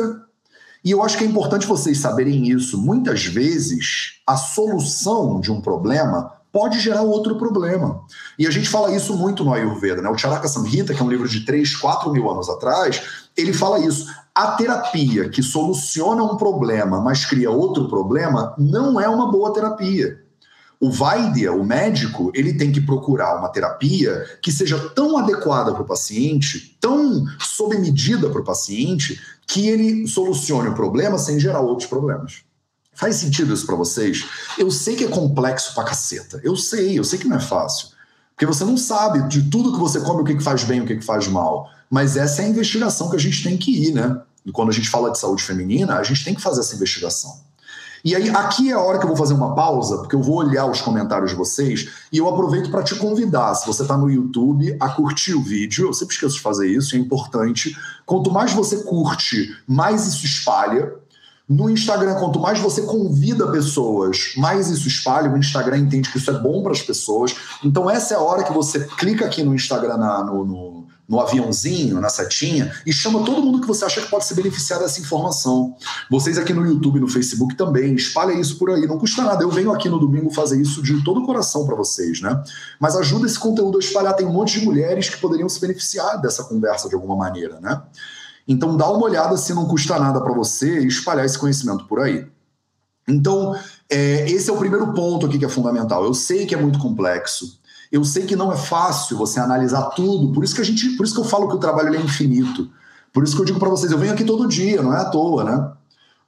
Speaker 1: E eu acho que é importante vocês saberem isso. Muitas vezes, a solução de um problema pode gerar outro problema. E a gente fala isso muito no Ayurveda, né? O Charaka Samhita, que é um livro de 3, 4 mil anos atrás, ele fala isso. A terapia que soluciona um problema, mas cria outro problema, não é uma boa terapia. O Vaidya, o médico, ele tem que procurar uma terapia que seja tão adequada para o paciente, tão sob medida para o paciente, que ele solucione o problema sem gerar outros problemas. Faz sentido isso para vocês? Eu sei que é complexo pra caceta. Eu sei, eu sei que não é fácil. Porque você não sabe de tudo que você come o que, que faz bem o que, que faz mal. Mas essa é a investigação que a gente tem que ir, né? Quando a gente fala de saúde feminina, a gente tem que fazer essa investigação. E aí, aqui é a hora que eu vou fazer uma pausa, porque eu vou olhar os comentários de vocês e eu aproveito para te convidar, se você está no YouTube, a curtir o vídeo. Eu sempre esqueço de fazer isso, é importante. Quanto mais você curte, mais isso espalha. No Instagram, quanto mais você convida pessoas, mais isso espalha. O Instagram entende que isso é bom para as pessoas. Então, essa é a hora que você clica aqui no Instagram, na, no, no, no, aviãozinho, na setinha, e chama todo mundo que você acha que pode se beneficiar dessa informação. Vocês aqui no YouTube, no Facebook também, espalha isso por aí. Não custa nada. Eu venho aqui no domingo fazer isso de todo o coração para vocês, né? Mas ajuda esse conteúdo a espalhar. Tem um monte de mulheres que poderiam se beneficiar dessa conversa de alguma maneira, né? Então dá uma olhada se não custa nada para você espalhar esse conhecimento por aí. Então, é, esse é o primeiro ponto aqui que é fundamental. Eu sei que é muito complexo. Eu sei que não é fácil você analisar tudo. Por isso que a gente, por isso que eu falo que o trabalho é infinito. Por isso que eu digo para vocês, eu venho aqui todo dia, não é à toa, né?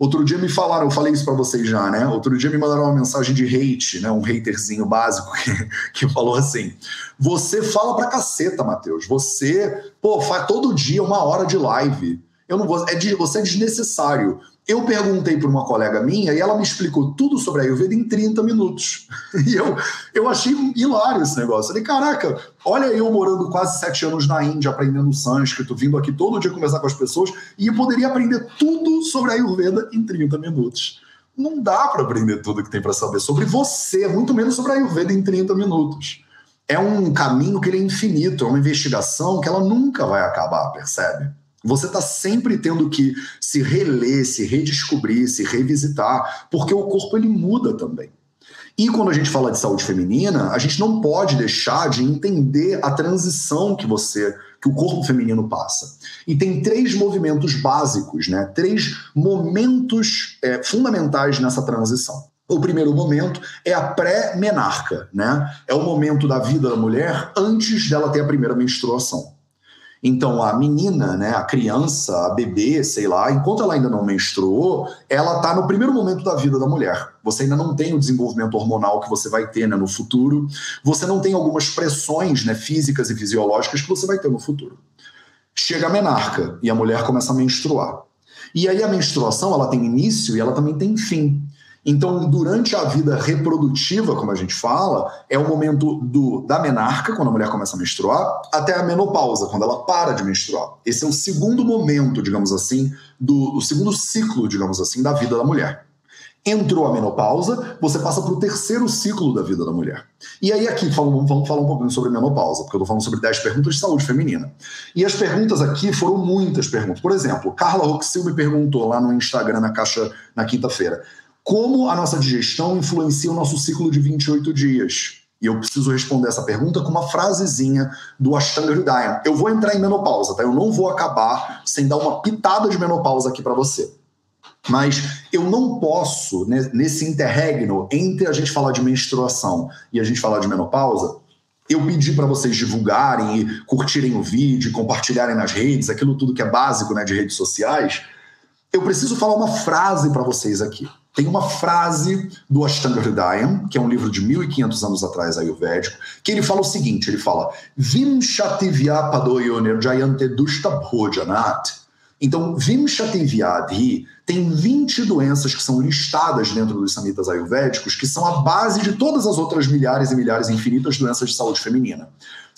Speaker 1: Outro dia me falaram, eu falei isso para vocês já, né? Outro dia me mandaram uma mensagem de hate, né? Um haterzinho básico (laughs) que, que falou assim: Você fala pra caceta, Matheus. Você, pô, faz todo dia uma hora de live. Eu não vou. É você é desnecessário. Eu perguntei para uma colega minha e ela me explicou tudo sobre a Ayurveda em 30 minutos. (laughs) E eu, eu achei hilário esse negócio. Falei, caraca, olha eu morando quase sete anos na Índia, aprendendo sânscrito, vindo aqui todo dia conversar com as pessoas, e eu poderia aprender tudo sobre a Ayurveda em 30 minutos. Não dá para aprender tudo que tem para saber sobre você, muito menos sobre a Ayurveda em 30 minutos. É um caminho que é infinito, é uma investigação que ela nunca vai acabar, percebe? Você está sempre tendo que se reler, se redescobrir, se revisitar, porque o corpo ele muda também. E quando a gente fala de saúde feminina, a gente não pode deixar de entender a transição que você, que o corpo feminino passa. E tem três movimentos básicos, né? Três momentos é, fundamentais nessa transição. O primeiro momento é a pré-menarca, né? É o momento da vida da mulher antes dela ter a primeira menstruação. Então, a menina, né, a criança, a bebê, sei lá, enquanto ela ainda não menstruou, ela está no primeiro momento da vida da mulher. Você ainda não tem o desenvolvimento hormonal que você vai ter né, no futuro. Você não tem algumas pressões né, físicas e fisiológicas que você vai ter no futuro. Chega a menarca e a mulher começa a menstruar. E aí a menstruação ela tem início e ela também tem fim. Então, durante a vida reprodutiva, como a gente fala, é o momento do, da menarca, quando a mulher começa a menstruar, até a menopausa, quando ela para de menstruar. Esse é o segundo momento, digamos assim, do o segundo ciclo, digamos assim, da vida da mulher. Entrou a menopausa, você passa para o terceiro ciclo da vida da mulher. E aí, aqui, vamos, vamos falar um pouquinho sobre menopausa, porque eu estou falando sobre 10 perguntas de saúde feminina. E as perguntas aqui foram muitas perguntas. Por exemplo, Carla Roxil me perguntou lá no Instagram, na caixa, na quinta-feira como a nossa digestão influencia o nosso ciclo de 28 dias? E eu preciso responder essa pergunta com uma frasezinha do Ashtanga Hridayam. Eu vou entrar em menopausa, tá? Eu não vou acabar sem dar uma pitada de menopausa aqui para você. Mas eu não posso, né, nesse interregno entre a gente falar de menstruação e a gente falar de menopausa, eu pedi para vocês divulgarem e curtirem o vídeo, compartilharem nas redes, aquilo tudo que é básico né, de redes sociais. Eu preciso falar uma frase para vocês aqui. Tem uma frase do Ashtanga Hridayam, que é um livro de 1500 anos atrás ayurvédico, que ele fala o seguinte, ele fala Vimshativya padoyoner jayante dushta bhojanat. Então, Vimshativyadhi tem 20 doenças que são listadas dentro dos samitas ayurvédicos, que são a base de todas as outras milhares e milhares infinitas doenças de saúde feminina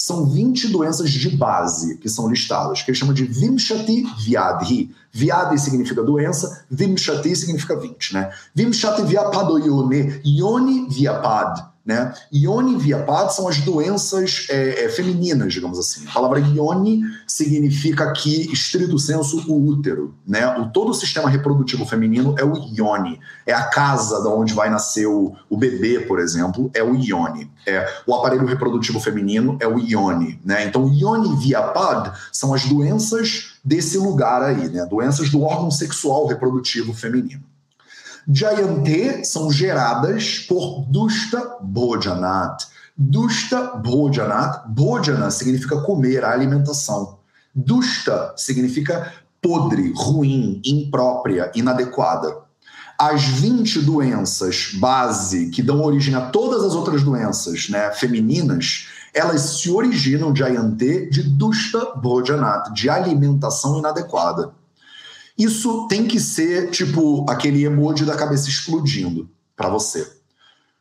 Speaker 1: são 20 doenças de base que são listadas, que ele chama de Vimshati Vyadhi. Vyadhi significa doença, Vimshati significa 20, né? Vimshati Vyapadoyone, Yoni Vyapad. Né? Ione Viapad são as doenças é, é, femininas, digamos assim. A palavra ione significa aqui, estrito senso, o útero. Né? O, todo o sistema reprodutivo feminino é o ione. É a casa da onde vai nascer o, o bebê, por exemplo, é o ione. É, o aparelho reprodutivo feminino é o ione. Né? Então, ione Viapad são as doenças desse lugar aí, né? doenças do órgão sexual reprodutivo feminino. Jayante são geradas por Dusta Bhojanat. Dusta Bhojanat, Bhojana significa comer, a alimentação. Dusta significa podre, ruim, imprópria, inadequada. As 20 doenças base que dão origem a todas as outras doenças né, femininas, elas se originam de Ayante de Dusta Bhojanat, de alimentação inadequada. Isso tem que ser tipo aquele emoji da cabeça explodindo para você.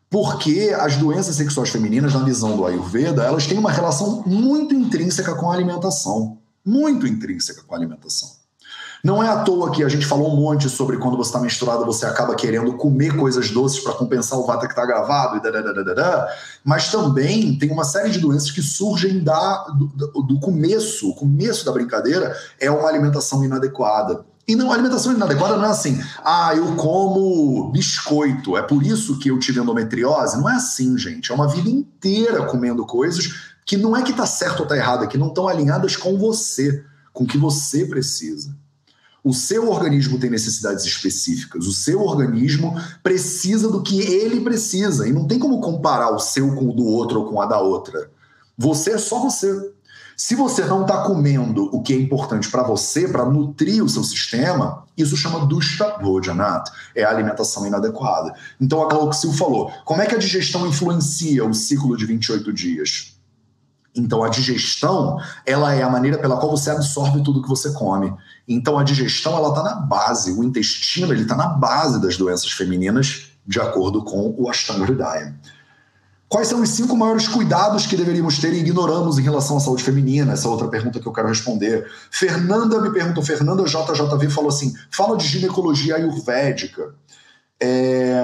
Speaker 1: Porque as doenças sexuais femininas, na visão do Ayurveda, elas têm uma relação muito intrínseca com a alimentação. Muito intrínseca com a alimentação. Não é à toa que a gente falou um monte sobre quando você está menstruada, você acaba querendo comer coisas doces para compensar o vata que está gravado, e mas também tem uma série de doenças que surgem da, do, do começo. O começo da brincadeira é uma alimentação inadequada. E não, a alimentação inadequada não é assim, ah, eu como biscoito, é por isso que eu tive endometriose. Não é assim, gente. É uma vida inteira comendo coisas que não é que tá certo ou tá errado, é que não estão alinhadas com você, com o que você precisa. O seu organismo tem necessidades específicas, o seu organismo precisa do que ele precisa, e não tem como comparar o seu com o do outro ou com a da outra. Você é só você. Se você não está comendo o que é importante para você, para nutrir o seu sistema, isso chama dusta bhojanat, é a alimentação inadequada. Então a Glauxil falou, como é que a digestão influencia o ciclo de 28 dias? Então a digestão, ela é a maneira pela qual você absorve tudo que você come. Então a digestão, ela está na base, o intestino, ele está na base das doenças femininas, de acordo com o Ashtanga Hridaya. Quais são os cinco maiores cuidados que deveríamos ter e ignoramos em relação à saúde feminina? Essa é outra pergunta que eu quero responder. Fernanda me perguntou, Fernanda JJV falou assim: fala de ginecologia ayurvédica. É...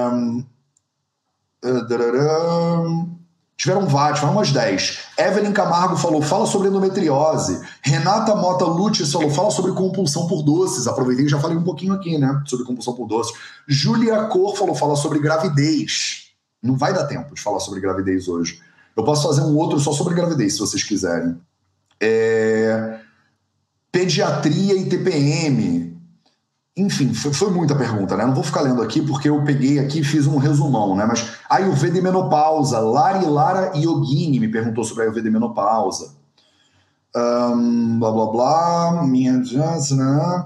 Speaker 1: Tiveram vários, foram umas 10. Evelyn Camargo falou, fala sobre endometriose. Renata Mota Lutz falou, fala sobre compulsão por doces. Aproveitei e já falei um pouquinho aqui, né? Sobre compulsão por doces. Julia Cor falou, fala sobre gravidez. Não vai dar tempo de falar sobre gravidez hoje. Eu posso fazer um outro só sobre gravidez, se vocês quiserem. É... Pediatria e TPM. Enfim, foi, foi, muita pergunta, né? Não vou ficar lendo aqui porque eu peguei aqui e fiz um resumão, né? Mas Ayurveda e menopausa. Lari Lara Yogini me perguntou sobre Ayurveda e menopausa. Um, blá blá blá. Minha. Né?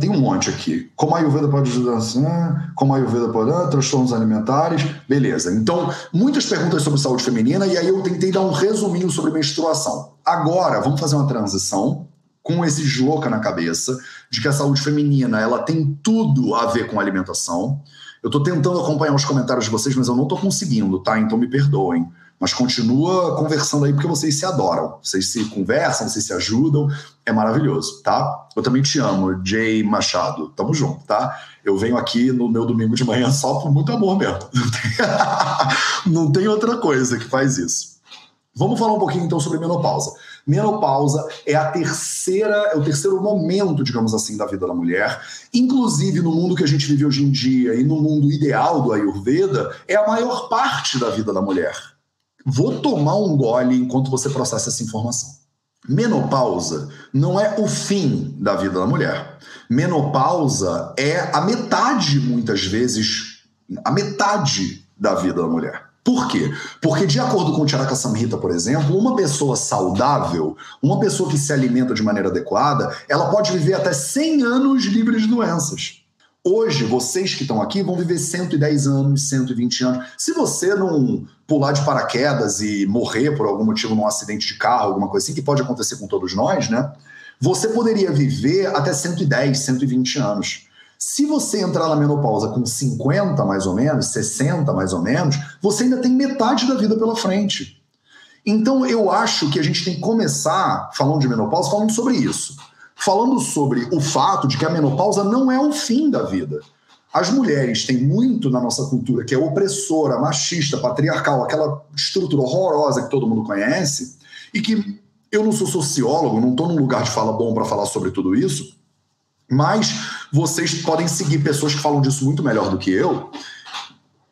Speaker 1: Tem um monte aqui. Como a Ayurveda pode ajudar? Como a Ayurveda pode ajudar? Transtornos alimentares. Beleza. Então, muitas perguntas sobre saúde feminina e aí eu tentei dar um resuminho sobre menstruação. Agora, vamos fazer uma transição com esse joca na cabeça de que a saúde feminina ela tem tudo a ver com alimentação. Eu estou tentando acompanhar os comentários de vocês, mas eu não estou conseguindo, tá? Então me perdoem. Mas continua conversando aí porque vocês se adoram. Vocês se conversam, vocês se ajudam. É maravilhoso, tá? Eu também te amo, Jay Machado. Tamo junto, tá? Eu venho aqui no meu domingo de manhã só por muito amor mesmo. (laughs) Não tem, outra coisa que faz isso. Vamos falar um pouquinho então sobre menopausa. Menopausa é a terceira, é o terceiro momento, digamos assim, da vida da mulher. Inclusive no mundo que a gente vive hoje em dia e no mundo ideal do Ayurveda, é a maior parte da vida da mulher. Vou tomar um gole enquanto você processa essa informação. Menopausa não é o fim da vida da mulher. Menopausa é a metade, muitas vezes, a metade da vida da mulher. Por quê? Porque, de acordo com o Charaka Samhita, por exemplo, uma pessoa saudável, uma pessoa que se alimenta de maneira adequada, ela pode viver até 100 anos livre de doenças. Hoje, vocês que estão aqui vão viver 110 anos, 120 anos. Se você não pular de paraquedas e morrer por algum motivo num acidente de carro, alguma coisa assim, que pode acontecer com todos nós, né? Você poderia viver até 110, 120 anos. Se você entrar na menopausa com 50 mais ou menos, 60 mais ou menos, você ainda tem metade da vida pela frente. Então eu acho que a gente tem que começar falando de menopausa falando sobre isso falando sobre o fato de que a menopausa não é o fim da vida. As mulheres têm muito na nossa cultura que é opressora, machista, patriarcal, aquela estrutura horrorosa que todo mundo conhece, e que eu não sou sociólogo, não estou num lugar de fala bom para falar sobre tudo isso, mas vocês podem seguir pessoas que falam disso muito melhor do que eu.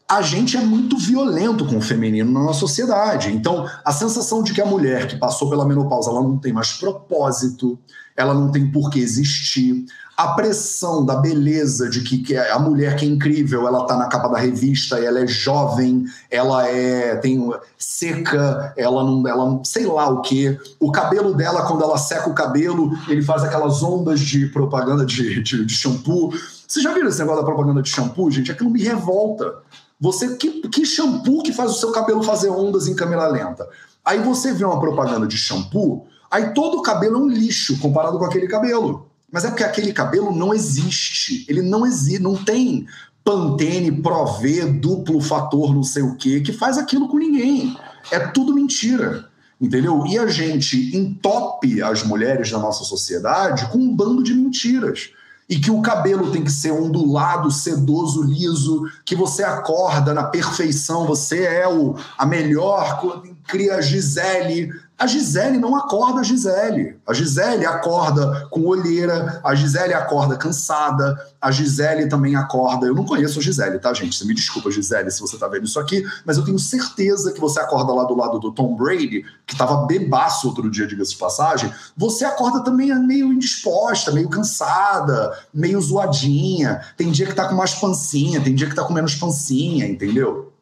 Speaker 1: A gente é muito violento com o feminino na nossa sociedade. Então, a sensação de que a mulher que passou pela menopausa ela não tem mais propósito, ela não tem por que existir, a pressão da beleza de que, que a mulher que é incrível, ela tá na capa da revista, ela é jovem, ela é tem seca, ela não, ela sei lá o que. O cabelo dela, quando ela seca o cabelo, ele faz aquelas ondas de propaganda de, de, de shampoo. Vocês já viram esse negócio da propaganda de shampoo, gente? Aquilo me revolta. Você que, que shampoo que faz o seu cabelo fazer ondas em câmera lenta? Aí você vê uma propaganda de shampoo, aí todo o cabelo é um lixo comparado com aquele cabelo. Mas é porque aquele cabelo não existe. Ele não existe, não tem Pantene, Prové, duplo fator, não sei o quê, que faz aquilo com ninguém. É tudo mentira. Entendeu? E a gente entope as mulheres da nossa sociedade com um bando de mentiras e que o cabelo tem que ser ondulado, sedoso, liso, que você acorda na perfeição, você é o, a melhor, cria Gisele, a Gisele não acorda a Gisele. A Gisele acorda com olheira, a Gisele acorda cansada, a Gisele também acorda. Eu não conheço a Gisele, tá, gente? Você me desculpa, Gisele, se você tá vendo isso aqui, mas eu tenho certeza que você acorda lá do lado do Tom Brady, que tava bebaço outro dia, diga-se de passagem. Você acorda também meio indisposta, meio cansada, meio zoadinha. Tem dia que tá com mais pancinha, tem dia que tá com menos pancinha, entendeu?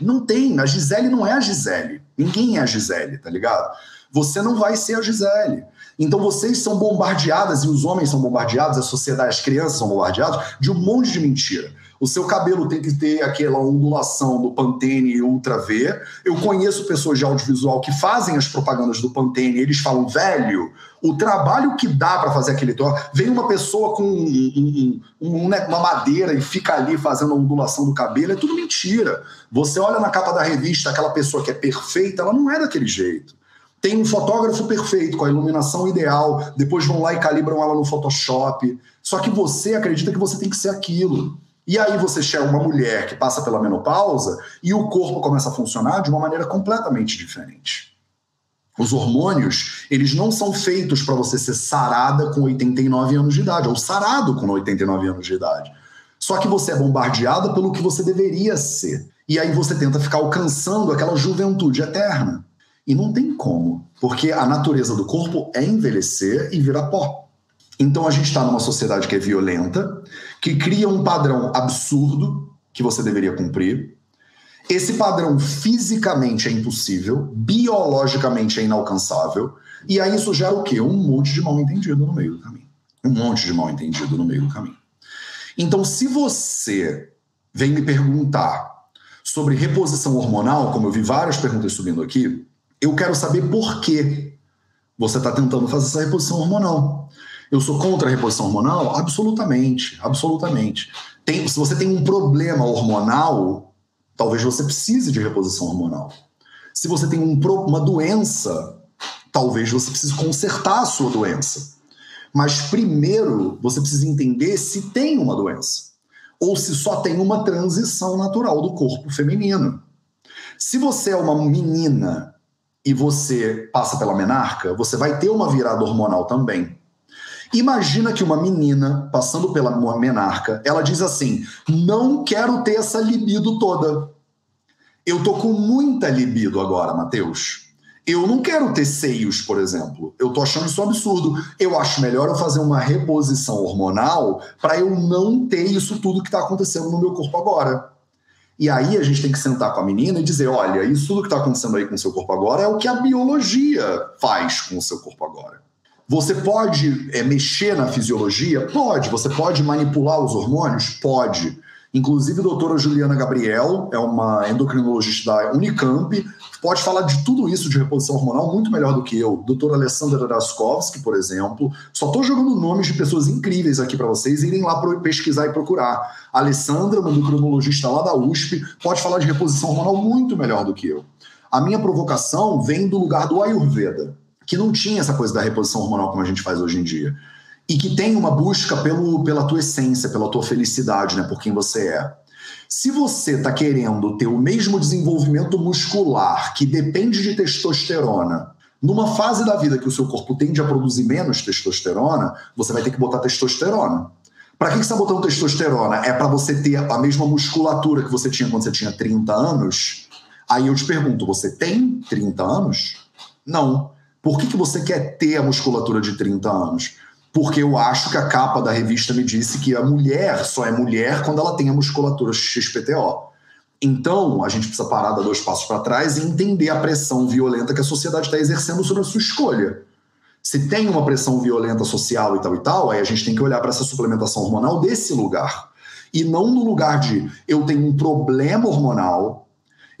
Speaker 1: Não tem. A Gisele não é a Gisele. Ninguém é a Gisele, tá ligado? Você não vai ser a Gisele. Então vocês são bombardeadas, e os homens são bombardeados, a sociedade, as crianças são bombardeadas de um monte de mentira. O seu cabelo tem que ter aquela ondulação do Pantene Ultra V. Eu conheço pessoas de audiovisual que fazem as propagandas do Pantene, eles falam, velho, o trabalho que dá para fazer aquele troço. Vem uma pessoa com um, um, um, né, uma madeira e fica ali fazendo a ondulação do cabelo, é tudo mentira. Você olha na capa da revista, aquela pessoa que é perfeita, ela não é daquele jeito. Tem um fotógrafo perfeito, com a iluminação ideal, depois vão lá e calibram ela no Photoshop. Só que você acredita que você tem que ser aquilo. E aí você chega uma mulher que passa pela menopausa e o corpo começa a funcionar de uma maneira completamente diferente. Os hormônios, eles não são feitos para você ser sarada com 89 anos de idade, ou sarado com 89 anos de idade. Só que você é bombardeada pelo que você deveria ser. E aí você tenta ficar alcançando aquela juventude eterna. E não tem como, porque a natureza do corpo é envelhecer e virar pó. Então a gente está numa sociedade que é violenta, que cria um padrão absurdo que você deveria cumprir. Esse padrão fisicamente é impossível, biologicamente é inalcançável, e aí isso gera o quê? Um monte de mal entendido no meio do caminho. Um monte de mal entendido no meio do caminho. Então, se você vem me perguntar sobre reposição hormonal, como eu vi várias perguntas subindo aqui, eu quero saber por que você está tentando fazer essa reposição hormonal. Eu sou contra a reposição hormonal? Absolutamente, absolutamente. Tem, se você tem um problema hormonal, talvez você precise de reposição hormonal. Se você tem um, uma doença, talvez você precise consertar a sua doença. Mas primeiro você precisa entender se tem uma doença ou se só tem uma transição natural do corpo feminino. Se você é uma menina e você passa pela menarca, você vai ter uma virada hormonal também. Imagina que uma menina passando pela menarca, ela diz assim: "Não quero ter essa libido toda. Eu tô com muita libido agora, Matheus. Eu não quero ter seios, por exemplo. Eu tô achando isso um absurdo. Eu acho melhor eu fazer uma reposição hormonal para eu não ter isso tudo que está acontecendo no meu corpo agora. E aí a gente tem que sentar com a menina e dizer: olha, isso tudo que está acontecendo aí com o seu corpo agora é o que a biologia faz com o seu corpo agora. Você pode é, mexer na fisiologia? Pode. Você pode manipular os hormônios? Pode. Inclusive, a doutora Juliana Gabriel é uma endocrinologista da Unicamp, pode falar de tudo isso de reposição hormonal muito melhor do que eu. Doutora Alessandra Raskovski, por exemplo. Só estou jogando nomes de pessoas incríveis aqui para vocês irem lá pesquisar e procurar. A Alessandra, uma endocrinologista lá da USP, pode falar de reposição hormonal muito melhor do que eu. A minha provocação vem do lugar do Ayurveda, que não tinha essa coisa da reposição hormonal como a gente faz hoje em dia. e que tem uma busca pelo, pela tua essência, pela tua felicidade, né, por quem você é. Se você está querendo ter o mesmo desenvolvimento muscular que depende de testosterona, numa fase da vida que o seu corpo tende a produzir menos testosterona, você vai ter que botar testosterona. Para que, que você está botando testosterona? É para você ter a mesma musculatura que você tinha quando você tinha 30 anos? Aí eu te pergunto, você tem 30 anos? Não. Por que, que você quer ter a musculatura de 30 anos? Porque eu acho que a capa da revista me disse que a mulher só é mulher quando ela tem a musculatura XPTO. Então, a gente precisa parar, dar dois passos para trás e entender a pressão violenta que a sociedade está exercendo sobre a sua escolha. Se tem uma pressão violenta social e tal e tal, aí a gente tem que olhar para essa suplementação hormonal desse lugar. E não no lugar de eu tenho um problema hormonal,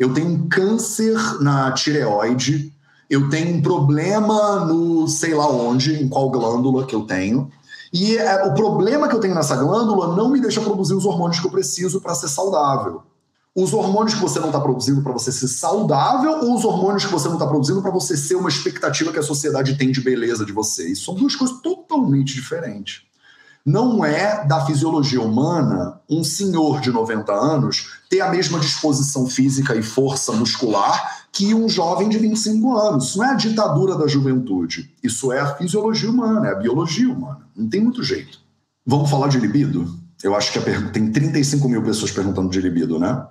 Speaker 1: eu tenho um câncer na tireoide, eu tenho um problema no sei lá onde, em qual glândula que eu tenho. E é, o problema que eu tenho nessa glândula não me deixa produzir os hormônios que eu preciso para ser saudável os hormônios que você não está produzindo para você ser saudável ou os hormônios que você não está produzindo para você ser uma expectativa que a sociedade tem de beleza de você. Isso são duas coisas totalmente diferentes. Não é da fisiologia humana um senhor de 90 anos ter a mesma disposição física e força muscular que um jovem de 25 anos. Isso não é a ditadura da juventude. Isso é a fisiologia humana, é a biologia humana. Não tem muito jeito. Vamos falar de libido? Eu acho que pergunta, tem 35 mil pessoas perguntando de libido, né?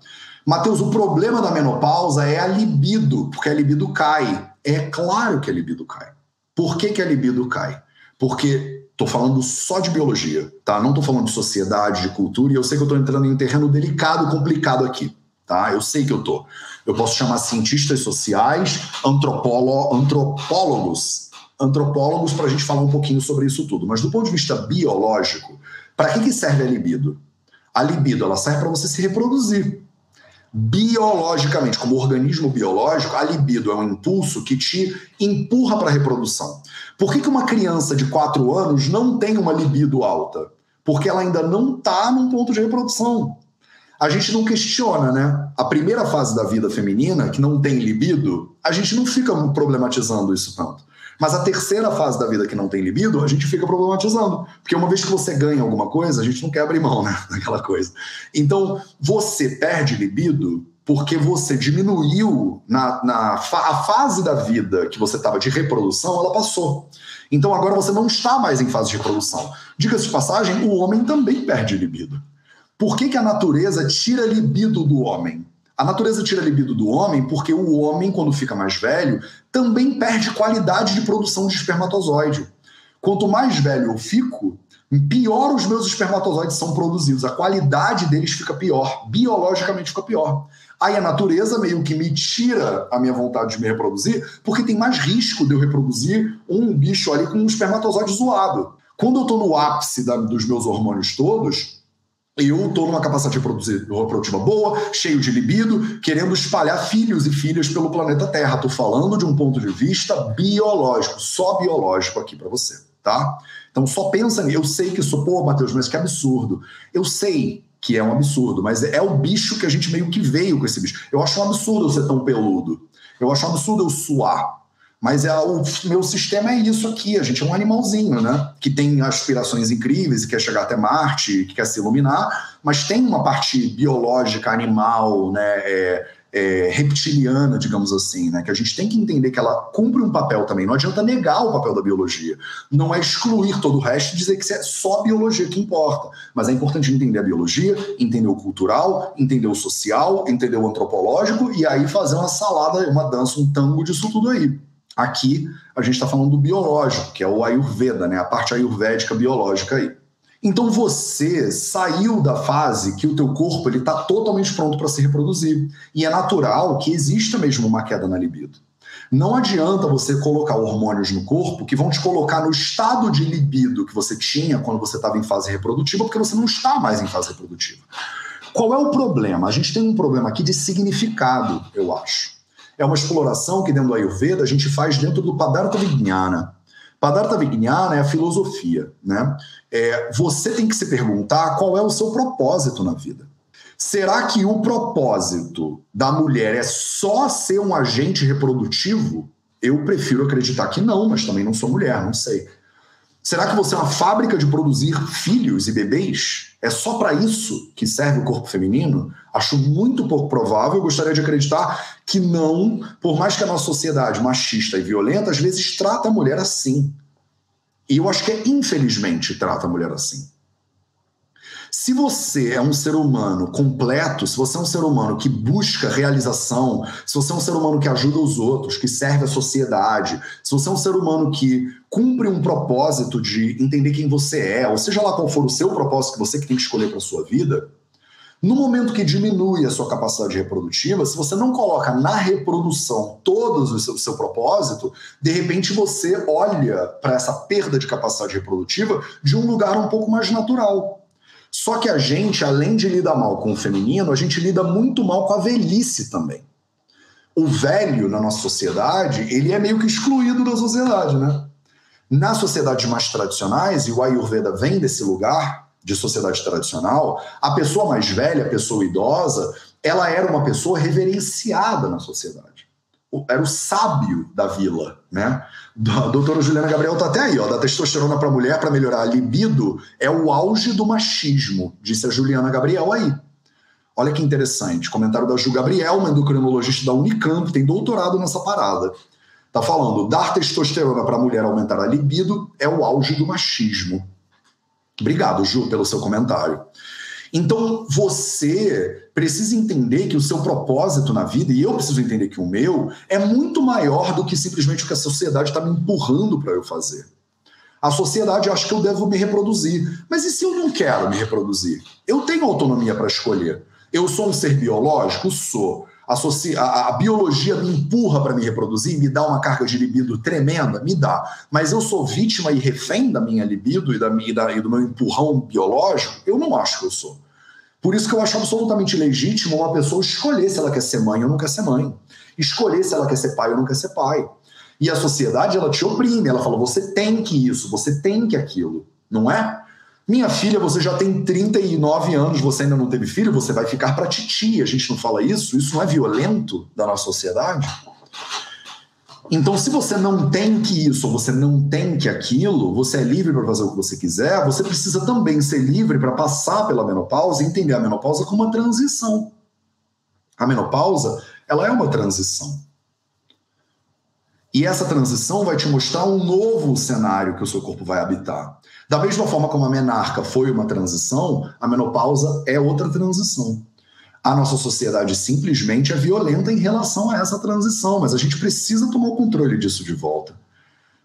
Speaker 1: Mateus, o problema da menopausa é a libido, porque a libido cai. É claro que a libido cai. Por que, que a libido cai? Porque estou falando só de biologia, tá? Não estou falando de sociedade, de cultura, e eu sei que eu estou entrando em um terreno delicado, complicado aqui, tá? Eu sei que eu estou. Eu posso chamar cientistas sociais, antropólogo, antropólogos, antropólogos para a gente falar um pouquinho sobre isso tudo. Mas do ponto de vista biológico, para que, que serve a libido? A libido ela serve para você se reproduzir. Biologicamente, como organismo biológico, a libido é um impulso que te empurra para a reprodução. Por que, que uma criança de 4 anos não tem uma libido alta? Porque ela ainda não está num ponto de reprodução. A gente não questiona, né? A primeira fase da vida feminina, que não tem libido, a gente não fica problematizando isso tanto. Mas a terceira fase da vida que não tem libido, a gente fica problematizando. Porque uma vez que você ganha alguma coisa, a gente não quer abrir mão né, (laughs) daquela coisa. Então, você perde libido porque você diminuiu na, na fa a fase da vida que você estava de reprodução, ela passou. Então agora você não está mais em fase de reprodução. Diga-se de passagem, o homem também perde libido. Por que, que a natureza tira libido do homem? A natureza tira a libido do homem porque o homem, quando fica mais velho, também perde qualidade de produção de espermatozoide. Quanto mais velho eu fico, pior os meus espermatozoides são produzidos. A qualidade deles fica pior, biologicamente fica pior. Aí a natureza meio que me tira a minha vontade de me reproduzir, porque tem mais risco de eu reproduzir um bicho ali com um espermatozoide zoado. Quando eu estou no ápice da, dos meus hormônios todos, eu estou numa capacidade reprodutiva boa, cheio de libido, querendo espalhar filhos e filhas pelo planeta Terra. Estou falando de um ponto de vista biológico, só biológico aqui para você, tá? Então só pensa. Eu sei que isso, pô, Matheus, mas que absurdo. Eu sei que é um absurdo, mas é o bicho que a gente meio que veio com esse bicho. Eu acho um absurdo eu ser tão peludo. Eu acho um absurdo eu suar. Mas é, o meu sistema é isso aqui, a gente é um animalzinho, né? Que tem aspirações incríveis e quer chegar até Marte, que quer se iluminar, mas tem uma parte biológica, animal, né? É, é, reptiliana, digamos assim, né? Que a gente tem que entender que ela cumpre um papel também. Não adianta negar o papel da biologia. Não é excluir todo o resto e dizer que é só a biologia que importa. Mas é importante entender a biologia, entender o cultural, entender o social, entender o antropológico e aí fazer uma salada, uma dança, um tango disso tudo aí. Aqui a gente está falando do biológico, que é o Ayurveda, né? a parte ayurvédica biológica aí. Então você saiu da fase que o teu corpo ele está totalmente pronto para se reproduzir. E é natural que exista mesmo uma queda na libido. Não adianta você colocar hormônios no corpo que vão te colocar no estado de libido que você tinha quando você estava em fase reprodutiva, porque você não está mais em fase reprodutiva. Qual é o problema? A gente tem um problema aqui de significado, eu acho é uma exploração que dentro do Ayurveda a gente faz dentro do Padartha Vijnana. Padartha Vijnana é a filosofia, né? É, você tem que se perguntar qual é o seu propósito na vida. Será que o propósito da mulher é só ser um agente reprodutivo? Eu prefiro acreditar que não, mas também não sou mulher, não sei. Será que você é uma fábrica de produzir filhos e bebês? É só para isso que serve o corpo feminino? Acho muito pouco provável. Eu gostaria de acreditar que não, por mais que a nossa sociedade machista e violenta às vezes trata a mulher assim. E eu acho que é infelizmente trata a mulher assim. Se você é um ser humano completo, se você é um ser humano que busca realização, se você é um ser humano que ajuda os outros, que serve a sociedade, se você é um ser humano que cumpre um propósito de entender quem você é, ou seja lá qual for o seu propósito que você tem que escolher para sua vida, no momento que diminui a sua capacidade reprodutiva, se você não coloca na reprodução todos o seu, seu propósito, de repente você olha para essa perda de capacidade reprodutiva de um lugar um pouco mais natural. Só que a gente, além de lidar mal com o feminino, a gente lida muito mal com a velhice também. O velho na nossa sociedade, ele é meio que excluído da sociedade, né? Nas sociedades mais tradicionais, e o Ayurveda vem desse lugar de sociedade tradicional, a pessoa mais velha, a pessoa idosa, ela era uma pessoa reverenciada na sociedade era o sábio da vila, né? A doutora Juliana Gabriel tá até aí, ó, da testosterona para mulher para melhorar a libido é o auge do machismo, disse a Juliana Gabriel aí. Olha que interessante, comentário da Ju Gabriel, uma endocrinologista da Unicamp, tem doutorado nessa parada. Tá falando, dar testosterona para mulher aumentar a libido é o auge do machismo. Obrigado, Ju, pelo seu comentário. Então, você precisa entender que o seu propósito na vida, e eu preciso entender que o meu, é muito maior do que simplesmente o que a sociedade está me empurrando para eu fazer. A sociedade acha que eu devo me reproduzir. Mas e se eu não quero me reproduzir? Eu tenho autonomia para escolher. Eu sou um ser biológico? Sou. A, a, biologia me empurra para me reproduzir, me dá uma carga de libido tremenda? Me dá. Mas eu sou vítima e refém da minha libido e, da, e, da, e do meu empurrão biológico? Eu não acho que eu sou. Por isso que eu acho absolutamente legítimo uma pessoa escolher se ela quer ser mãe ou não quer ser mãe. Escolher se ela quer ser pai ou não quer ser pai. E a sociedade, ela te oprime. Ela fala, você tem que isso, você tem que aquilo. Não é? Minha filha, você já tem 39 anos, você ainda não teve filho, você vai ficar para titi. A gente não fala isso? Isso não é violento da nossa sociedade? Então, se você não tem que isso, você não tem que aquilo, você é livre para fazer o que você quiser, você precisa também ser livre para passar pela menopausa e entender a menopausa como uma transição. A menopausa, ela é uma transição. E essa transição vai te mostrar um novo cenário que o seu corpo vai habitar. Da mesma forma como a menarca foi uma transição, a menopausa é outra transição a nossa sociedade simplesmente é violenta em relação a essa transição, mas a gente precisa tomar o controle disso de volta.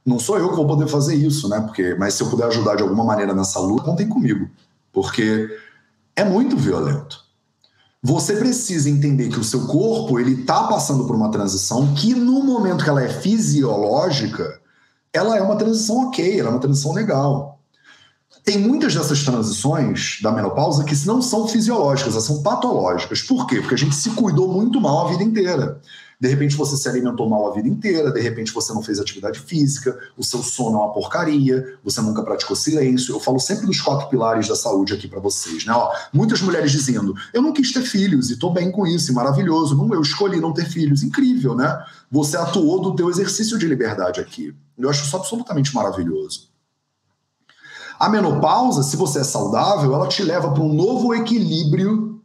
Speaker 1: Não sou eu que vou poder fazer isso, né? Porque, mas se eu puder ajudar de alguma maneira nessa luta, contem comigo, porque é muito violento. Você precisa entender que o seu corpo ele está passando por uma transição que no momento que ela é fisiológica, ela é uma transição ok, ela é uma transição legal. Tem muitas dessas transições da menopausa que não são fisiológicas, elas são patológicas. Por quê? Porque a gente se cuidou muito mal a vida inteira. De repente você se alimentou mal a vida inteira, de repente você não fez atividade física, o seu sono é uma porcaria, você nunca praticou silêncio. Eu falo sempre dos quatro pilares da saúde aqui para vocês, né? Ó, muitas mulheres dizendo: "Eu não quis ter filhos e tô bem com isso, maravilhoso. Não, eu escolhi não ter filhos". Incrível, né? Você atuou do teu exercício de liberdade aqui. Eu acho isso absolutamente maravilhoso. A menopausa, se você é saudável, ela te leva para um novo equilíbrio,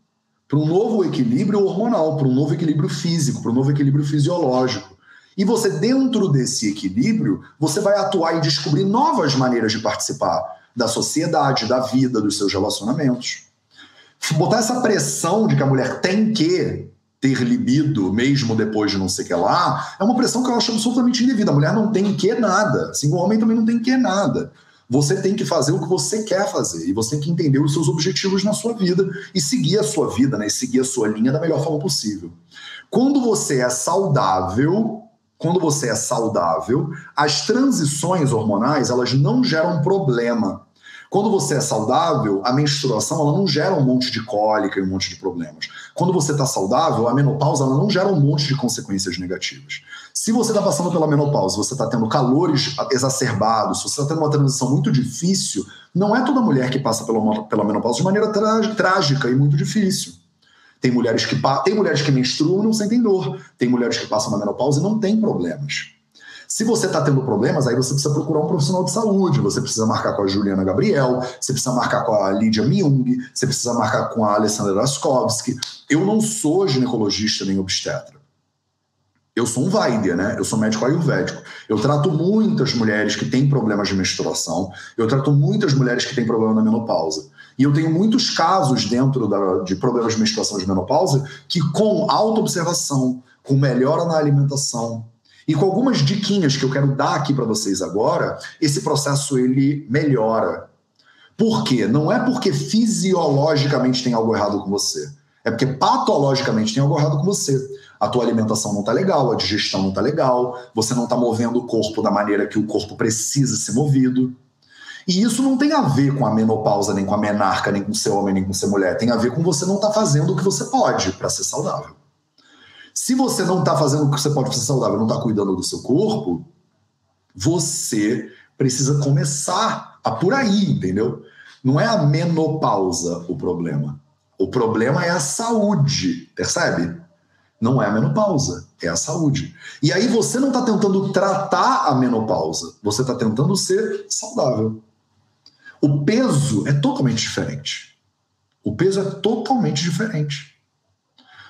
Speaker 1: para um novo equilíbrio hormonal, para um novo equilíbrio físico, para um novo equilíbrio fisiológico. E você, dentro desse equilíbrio, você vai atuar e descobrir novas maneiras de participar da sociedade, da vida, dos seus relacionamentos. Botar essa pressão de que a mulher tem que ter libido mesmo depois de não sei o que lá, é uma pressão que eu acho absolutamente indevida. A mulher não tem que nada, assim, o homem também não tem que nada. Você tem que fazer o que você quer fazer e você tem que entender os seus objetivos na sua vida e seguir a sua vida, né? E seguir a sua linha da melhor forma possível. Quando você é saudável, quando você é saudável, as transições hormonais elas não geram problema. Quando você é saudável, a menstruação ela não gera um monte de cólica e um monte de problemas. Quando você está saudável, a menopausa ela não gera um monte de consequências negativas. Se você está passando pela menopausa, você está tendo calores exacerbados, se você está tendo uma transição muito difícil, não é toda mulher que passa pela, pela menopausa de maneira trágica e muito difícil. Tem mulheres que tem mulheres que menstruam e não sentem dor. Tem mulheres que passam na menopausa e não têm problemas. Se você está tendo problemas, aí você precisa procurar um profissional de saúde, você precisa marcar com a Juliana Gabriel, você precisa marcar com a Lídia Myung, você precisa marcar com a Alessandra Raskowski. Eu não sou ginecologista nem obstetra. Eu sou um Vaidya, né? Eu sou médico ayurvédico. Eu trato muitas mulheres que têm problemas de menstruação, eu trato muitas mulheres que têm problema na menopausa. E eu tenho muitos casos dentro da, de problemas de menstruação de menopausa que, com auto-observação, com melhora na alimentação, e com algumas diquinhas que eu quero dar aqui para vocês agora, esse processo ele melhora. Por quê? Não é porque fisiologicamente tem algo errado com você. É porque patologicamente tem algo errado com você. A tua alimentação não está legal, a digestão não está legal, você não está movendo o corpo da maneira que o corpo precisa ser movido. E isso não tem a ver com a menopausa, nem com a menarca, nem com ser homem, nem com ser mulher. Tem a ver com você não estar tá fazendo o que você pode para ser saudável. Se você não está fazendo o que você pode ser saudável, não está cuidando do seu corpo, você precisa começar a por aí, entendeu? Não é a menopausa o problema. O problema é a saúde, percebe? Não é a menopausa, é a saúde. E aí você não está tentando tratar a menopausa, você está tentando ser saudável. O peso é totalmente diferente. O peso é totalmente diferente.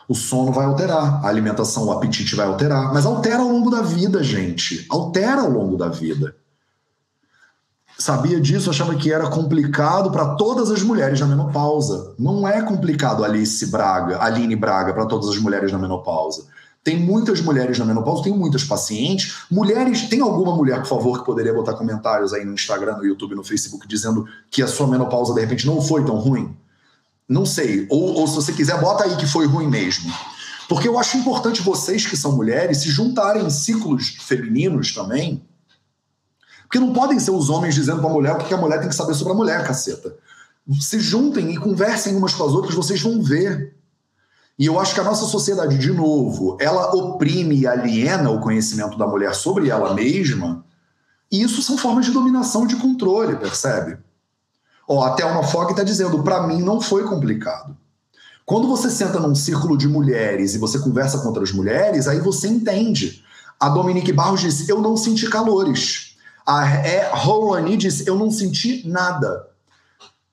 Speaker 1: O sono vai alterar, a alimentação, o apetite vai alterar, mas altera ao longo da vida, gente. Altera ao longo da vida. Sabia disso, achava que era complicado para todas as mulheres na menopausa. Não é complicado, Alice Braga, Aline Braga, para todas as mulheres na menopausa. Tem muitas mulheres na menopausa, tem muitas pacientes. Mulheres, tem alguma mulher, por favor, que poderia botar comentários aí no Instagram, no YouTube, no Facebook, dizendo que a sua menopausa de repente não foi tão ruim? Não sei. Ou, ou se você quiser, bota aí que foi ruim mesmo. Porque eu acho importante vocês que são mulheres se juntarem em ciclos femininos também. Porque não podem ser os homens dizendo para a mulher o que a mulher tem que saber sobre a mulher, caceta. Se juntem e conversem umas com as outras, vocês vão ver. E eu acho que a nossa sociedade, de novo, ela oprime e aliena o conhecimento da mulher sobre ela mesma. E isso são formas de dominação e de controle, percebe? Ó, até uma Fogg está dizendo, para mim não foi complicado. Quando você senta num círculo de mulheres e você conversa com outras mulheres, aí você entende. A Dominique Barros disse, eu não senti calores. A é, Rolani disse, eu não senti nada.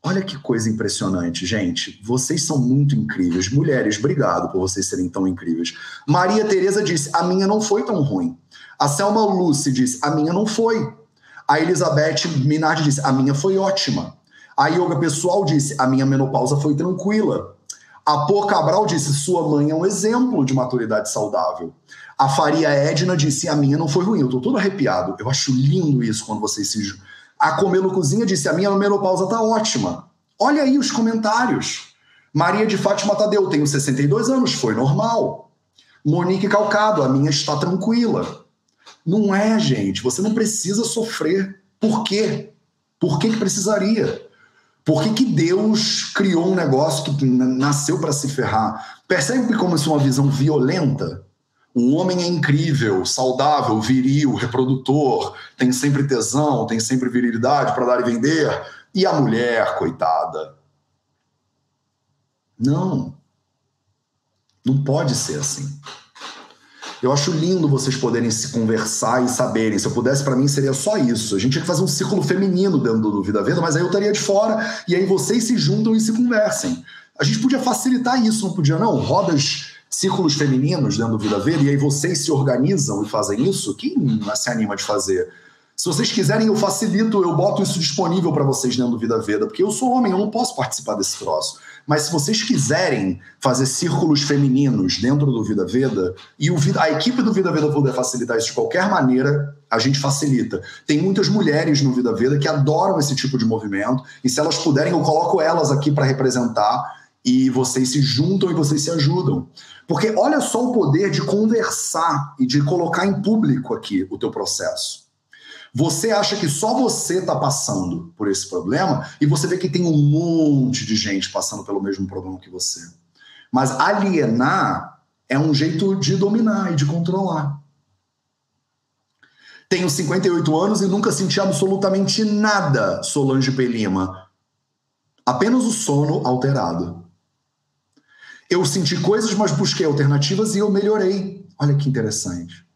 Speaker 1: Olha que coisa impressionante, gente. Vocês são muito incríveis. Mulheres, obrigado por vocês serem tão incríveis. Maria Tereza disse: "A minha não foi tão ruim". A Selma Lucy disse: "A minha não foi". A Elizabeth Minardi disse: "A minha foi ótima". A yoga pessoal disse: a minha menopausa foi tranquila. A Pô Cabral disse: sua mãe é um exemplo de maturidade saudável. A Faria Edna disse: a minha não foi ruim. Eu tô todo arrepiado. Eu acho lindo isso quando vocês se. A Comelo Cozinha disse: a minha menopausa tá ótima. Olha aí os comentários. Maria de Fátima Tadeu, tenho 62 anos, foi normal. Monique Calcado, a minha está tranquila. Não é, gente. Você não precisa sofrer. Por quê? Por que, que precisaria? Por que, que Deus criou um negócio que nasceu para se ferrar? Percebe como é uma visão violenta? O homem é incrível, saudável, viril, reprodutor, tem sempre tesão, tem sempre virilidade para dar e vender. E a mulher, coitada? Não. Não pode ser assim. Eu acho lindo vocês poderem se conversar e saberem. Se eu pudesse, para mim, seria só isso. A gente tinha que fazer um círculo feminino dentro do Vida Veda, mas aí eu estaria de fora e aí vocês se juntam e se conversem. A gente podia facilitar isso, não podia, não? Rodas, círculos femininos dentro do Vida Veda, e aí vocês se organizam e fazem isso? Quem se anima de fazer? Se vocês quiserem, eu facilito, eu boto isso disponível para vocês dentro do Vida Veda, porque eu sou homem, eu não posso participar desse troço. Mas se vocês quiserem fazer círculos femininos dentro do Vida Veda, e o, a equipe do Vida Veda puder facilitar isso de qualquer maneira, a gente facilita. Tem muitas mulheres no Vida Veda que adoram esse tipo de movimento, e se elas puderem, eu coloco elas aqui para representar, e vocês se juntam e vocês se ajudam. Porque olha só o poder de conversar e de colocar em público aqui o teu processo. Você acha que só você está passando por esse problema e você vê que tem um monte de gente passando pelo mesmo problema que você. Mas alienar é um jeito de dominar e de controlar. Tenho 58 anos e nunca senti absolutamente nada, Solange Pelima. Apenas o sono alterado. Eu senti coisas, mas busquei alternativas e eu melhorei. Olha que interessante.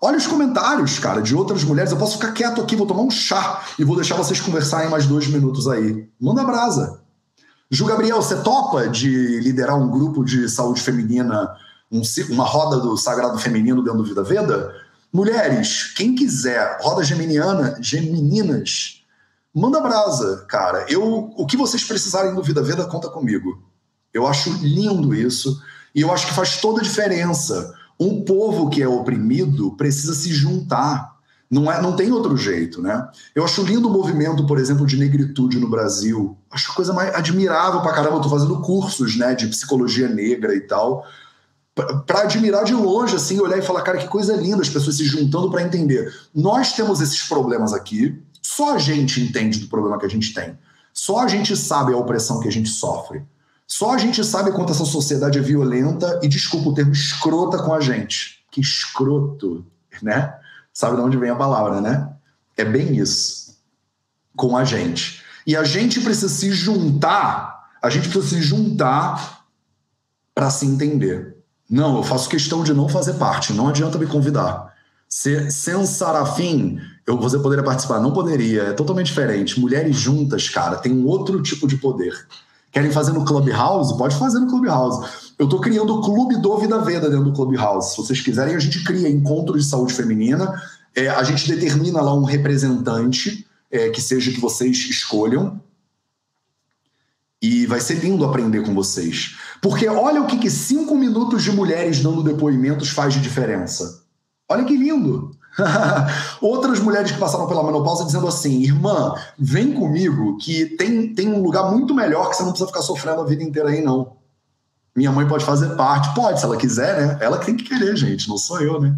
Speaker 1: Olha os comentários, cara, de outras mulheres. Eu posso ficar quieto aqui, vou tomar um chá e vou deixar vocês conversarem mais dois minutos aí. Manda brasa. Ju Gabriel, você topa de liderar um grupo de saúde feminina, um, uma roda do sagrado feminino dentro do Vida Veda? Mulheres, quem quiser, roda geminiana, gemininas, manda brasa, cara. Eu, o que vocês precisarem do Vida Veda, conta comigo. Eu acho lindo isso e eu acho que faz toda a diferença. Um povo que é oprimido precisa se juntar. Não, é, não tem outro jeito, né? Eu acho lindo o movimento, por exemplo, de negritude no Brasil. Acho coisa mais admirável pra caramba. Eu tô fazendo cursos, né, de psicologia negra e tal. Para admirar de longe, assim, olhar e falar, cara, que coisa linda, as pessoas se juntando para entender. Nós temos esses problemas aqui, só a gente entende do problema que a gente tem. Só a gente sabe a opressão que a gente sofre. Só a gente sabe quanto essa sociedade é violenta e, desculpa o termo, escrota com a gente. Que escroto, né? Sabe de onde vem a palavra, né? É bem isso. Com a gente. E a gente precisa se juntar, a gente precisa se juntar para se entender. Não, eu faço questão de não fazer parte, não adianta me convidar. Se, sem Sarafim, eu, você poderia participar? Não poderia, é totalmente diferente. Mulheres juntas, cara, tem um outro tipo de poder. Querem fazer no Clubhouse? Pode fazer no Clubhouse. Eu estou criando o Clube do Vida Veda dentro do Clubhouse. Se vocês quiserem, a gente cria encontros de saúde feminina. É, a gente determina lá um representante é, que seja que vocês escolham. E vai ser lindo aprender com vocês. Porque olha o que, que cinco minutos de mulheres dando depoimentos faz de diferença. Olha que lindo! (laughs) Outras mulheres que passaram pela menopausa dizendo assim: irmã, vem comigo que tem, tem um lugar muito melhor que você não precisa ficar sofrendo a vida inteira aí, não. Minha mãe pode fazer parte. Pode, se ela quiser, né? Ela que tem que querer, gente, não sou eu, né?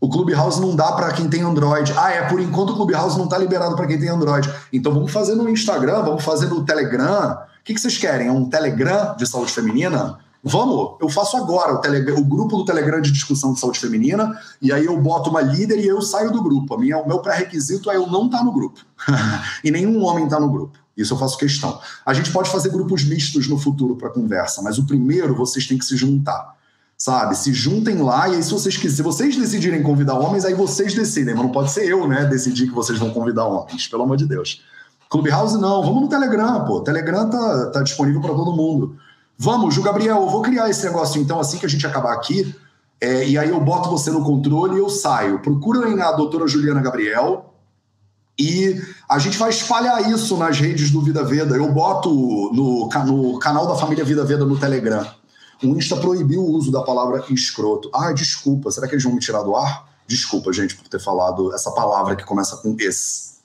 Speaker 1: O Clubhouse não dá para quem tem Android. Ah, é, por enquanto o Clubhouse não tá liberado para quem tem Android. Então vamos fazer no Instagram, vamos fazer no Telegram. O que, que vocês querem? É um Telegram de saúde feminina? Vamos, eu faço agora o, tele, o, grupo do Telegram de discussão de saúde feminina, e aí eu boto uma líder e eu saio do grupo. A minha, o meu pré-requisito é eu não estar tá no grupo. (laughs) e nenhum homem está no grupo. Isso eu faço questão. A gente pode fazer grupos mistos no futuro para conversa, mas o primeiro vocês têm que se juntar. Sabe? Se juntem lá e aí, se vocês quiserem, se vocês decidirem convidar homens, aí vocês decidem, mas não pode ser eu, né, decidir que vocês vão convidar homens, pelo amor de Deus. Clubhouse não, vamos no Telegram, pô. Telegram tá, tá disponível para todo mundo. Vamos, Ju Gabriel, eu vou criar esse negócio então assim que a gente acabar aqui. É, e aí eu boto você no controle e eu saio. Procurem a doutora Juliana Gabriel e a gente vai espalhar isso nas redes do Vida Veda. Eu boto no, no canal da família Vida Veda no Telegram. O Insta proibiu o uso da palavra escroto. Ah, desculpa, será que eles vão me tirar do ar? Desculpa, gente, por ter falado essa palavra que começa com esse.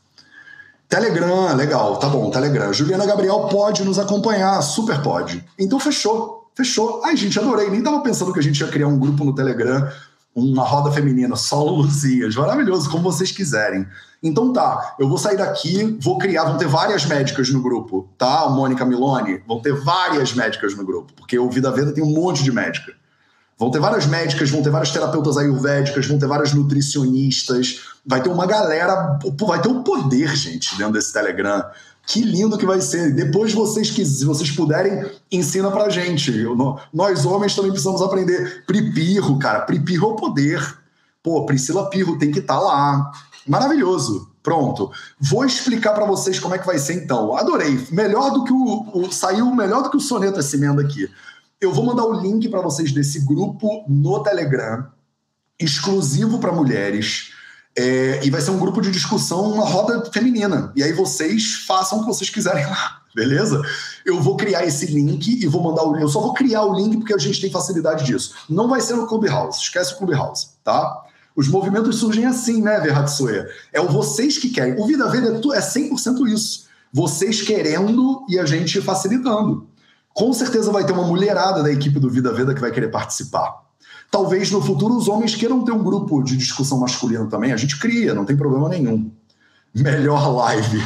Speaker 1: Telegram, legal, tá bom, Telegram. Juliana Gabriel pode nos acompanhar, super pode. Então fechou, fechou. Ai, gente, adorei. Nem tava pensando que a gente ia criar um grupo no Telegram, uma roda feminina, solo Luzias. Maravilhoso, como vocês quiserem. Então tá, eu vou sair daqui, vou criar, vão ter várias médicas no grupo, tá? Mônica Milone, vão ter várias médicas no grupo, porque o Vida Veda tem um monte de médica. Vão ter várias médicas, vão ter várias terapeutas ayurvédicas, vão ter várias nutricionistas, vai ter uma galera, vai ter um poder, gente, dentro desse Telegram. Que lindo que vai ser. Depois vocês que se vocês puderem, ensina pra gente. Eu, nós homens também precisamos aprender. Pripirro, cara, Pripirro é o poder. Pô, Priscila Pirro tem que estar tá lá. Maravilhoso. Pronto. Vou explicar para vocês como é que vai ser então. Adorei. Melhor do que o, o saiu melhor do que o soneto esse menda aqui. Eu vou mandar o link para vocês desse grupo no Telegram, exclusivo para mulheres. É, e vai ser um grupo de discussão, uma roda feminina. E aí vocês façam o que vocês quiserem lá, beleza? Eu vou criar esse link e vou mandar o link. Eu só vou criar o link porque a gente tem facilidade disso. Não vai ser no Clubhouse, esquece o Clubhouse, tá? Os movimentos surgem assim, né, Verratsuya? É o vocês que querem. O Vida Verde é 100% isso. Vocês querendo e a gente facilitando. Com certeza vai ter uma mulherada da equipe do Vida Veda que vai querer participar. Talvez no futuro os homens queiram ter um grupo de discussão masculino também. A gente cria, não tem problema nenhum. Melhor live.